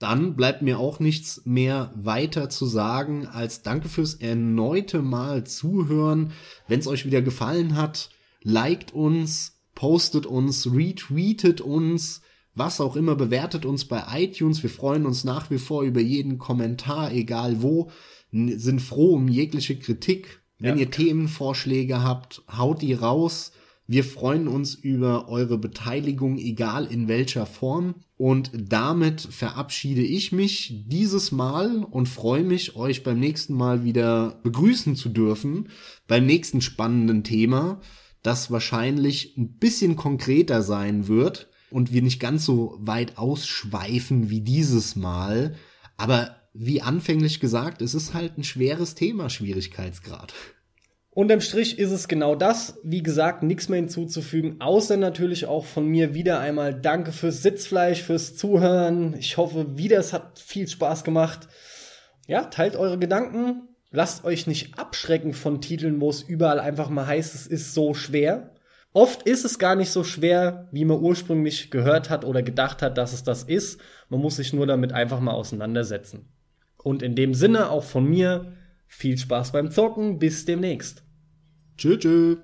Dann bleibt mir auch nichts mehr weiter zu sagen als Danke fürs erneute Mal zuhören. Wenn es euch wieder gefallen hat, liked uns, postet uns, retweetet uns, was auch immer, bewertet uns bei iTunes. Wir freuen uns nach wie vor über jeden Kommentar, egal wo sind froh um jegliche Kritik. Wenn ja. ihr Themenvorschläge habt, haut die raus. Wir freuen uns über eure Beteiligung, egal in welcher Form. Und damit verabschiede ich mich dieses Mal und freue mich, euch beim nächsten Mal wieder begrüßen zu dürfen. Beim nächsten spannenden Thema, das wahrscheinlich ein bisschen konkreter sein wird und wir nicht ganz so weit ausschweifen wie dieses Mal. Aber wie anfänglich gesagt, es ist halt ein schweres Thema, Schwierigkeitsgrad. Unterm Strich ist es genau das. Wie gesagt, nichts mehr hinzuzufügen, außer natürlich auch von mir wieder einmal Danke fürs Sitzfleisch, fürs Zuhören. Ich hoffe wieder, es hat viel Spaß gemacht. Ja, teilt eure Gedanken. Lasst euch nicht abschrecken von Titeln, wo es überall einfach mal heißt, es ist so schwer. Oft ist es gar nicht so schwer, wie man ursprünglich gehört hat oder gedacht hat, dass es das ist. Man muss sich nur damit einfach mal auseinandersetzen. Und in dem Sinne auch von mir viel Spaß beim Zocken. Bis demnächst. Tschüss. tschüss.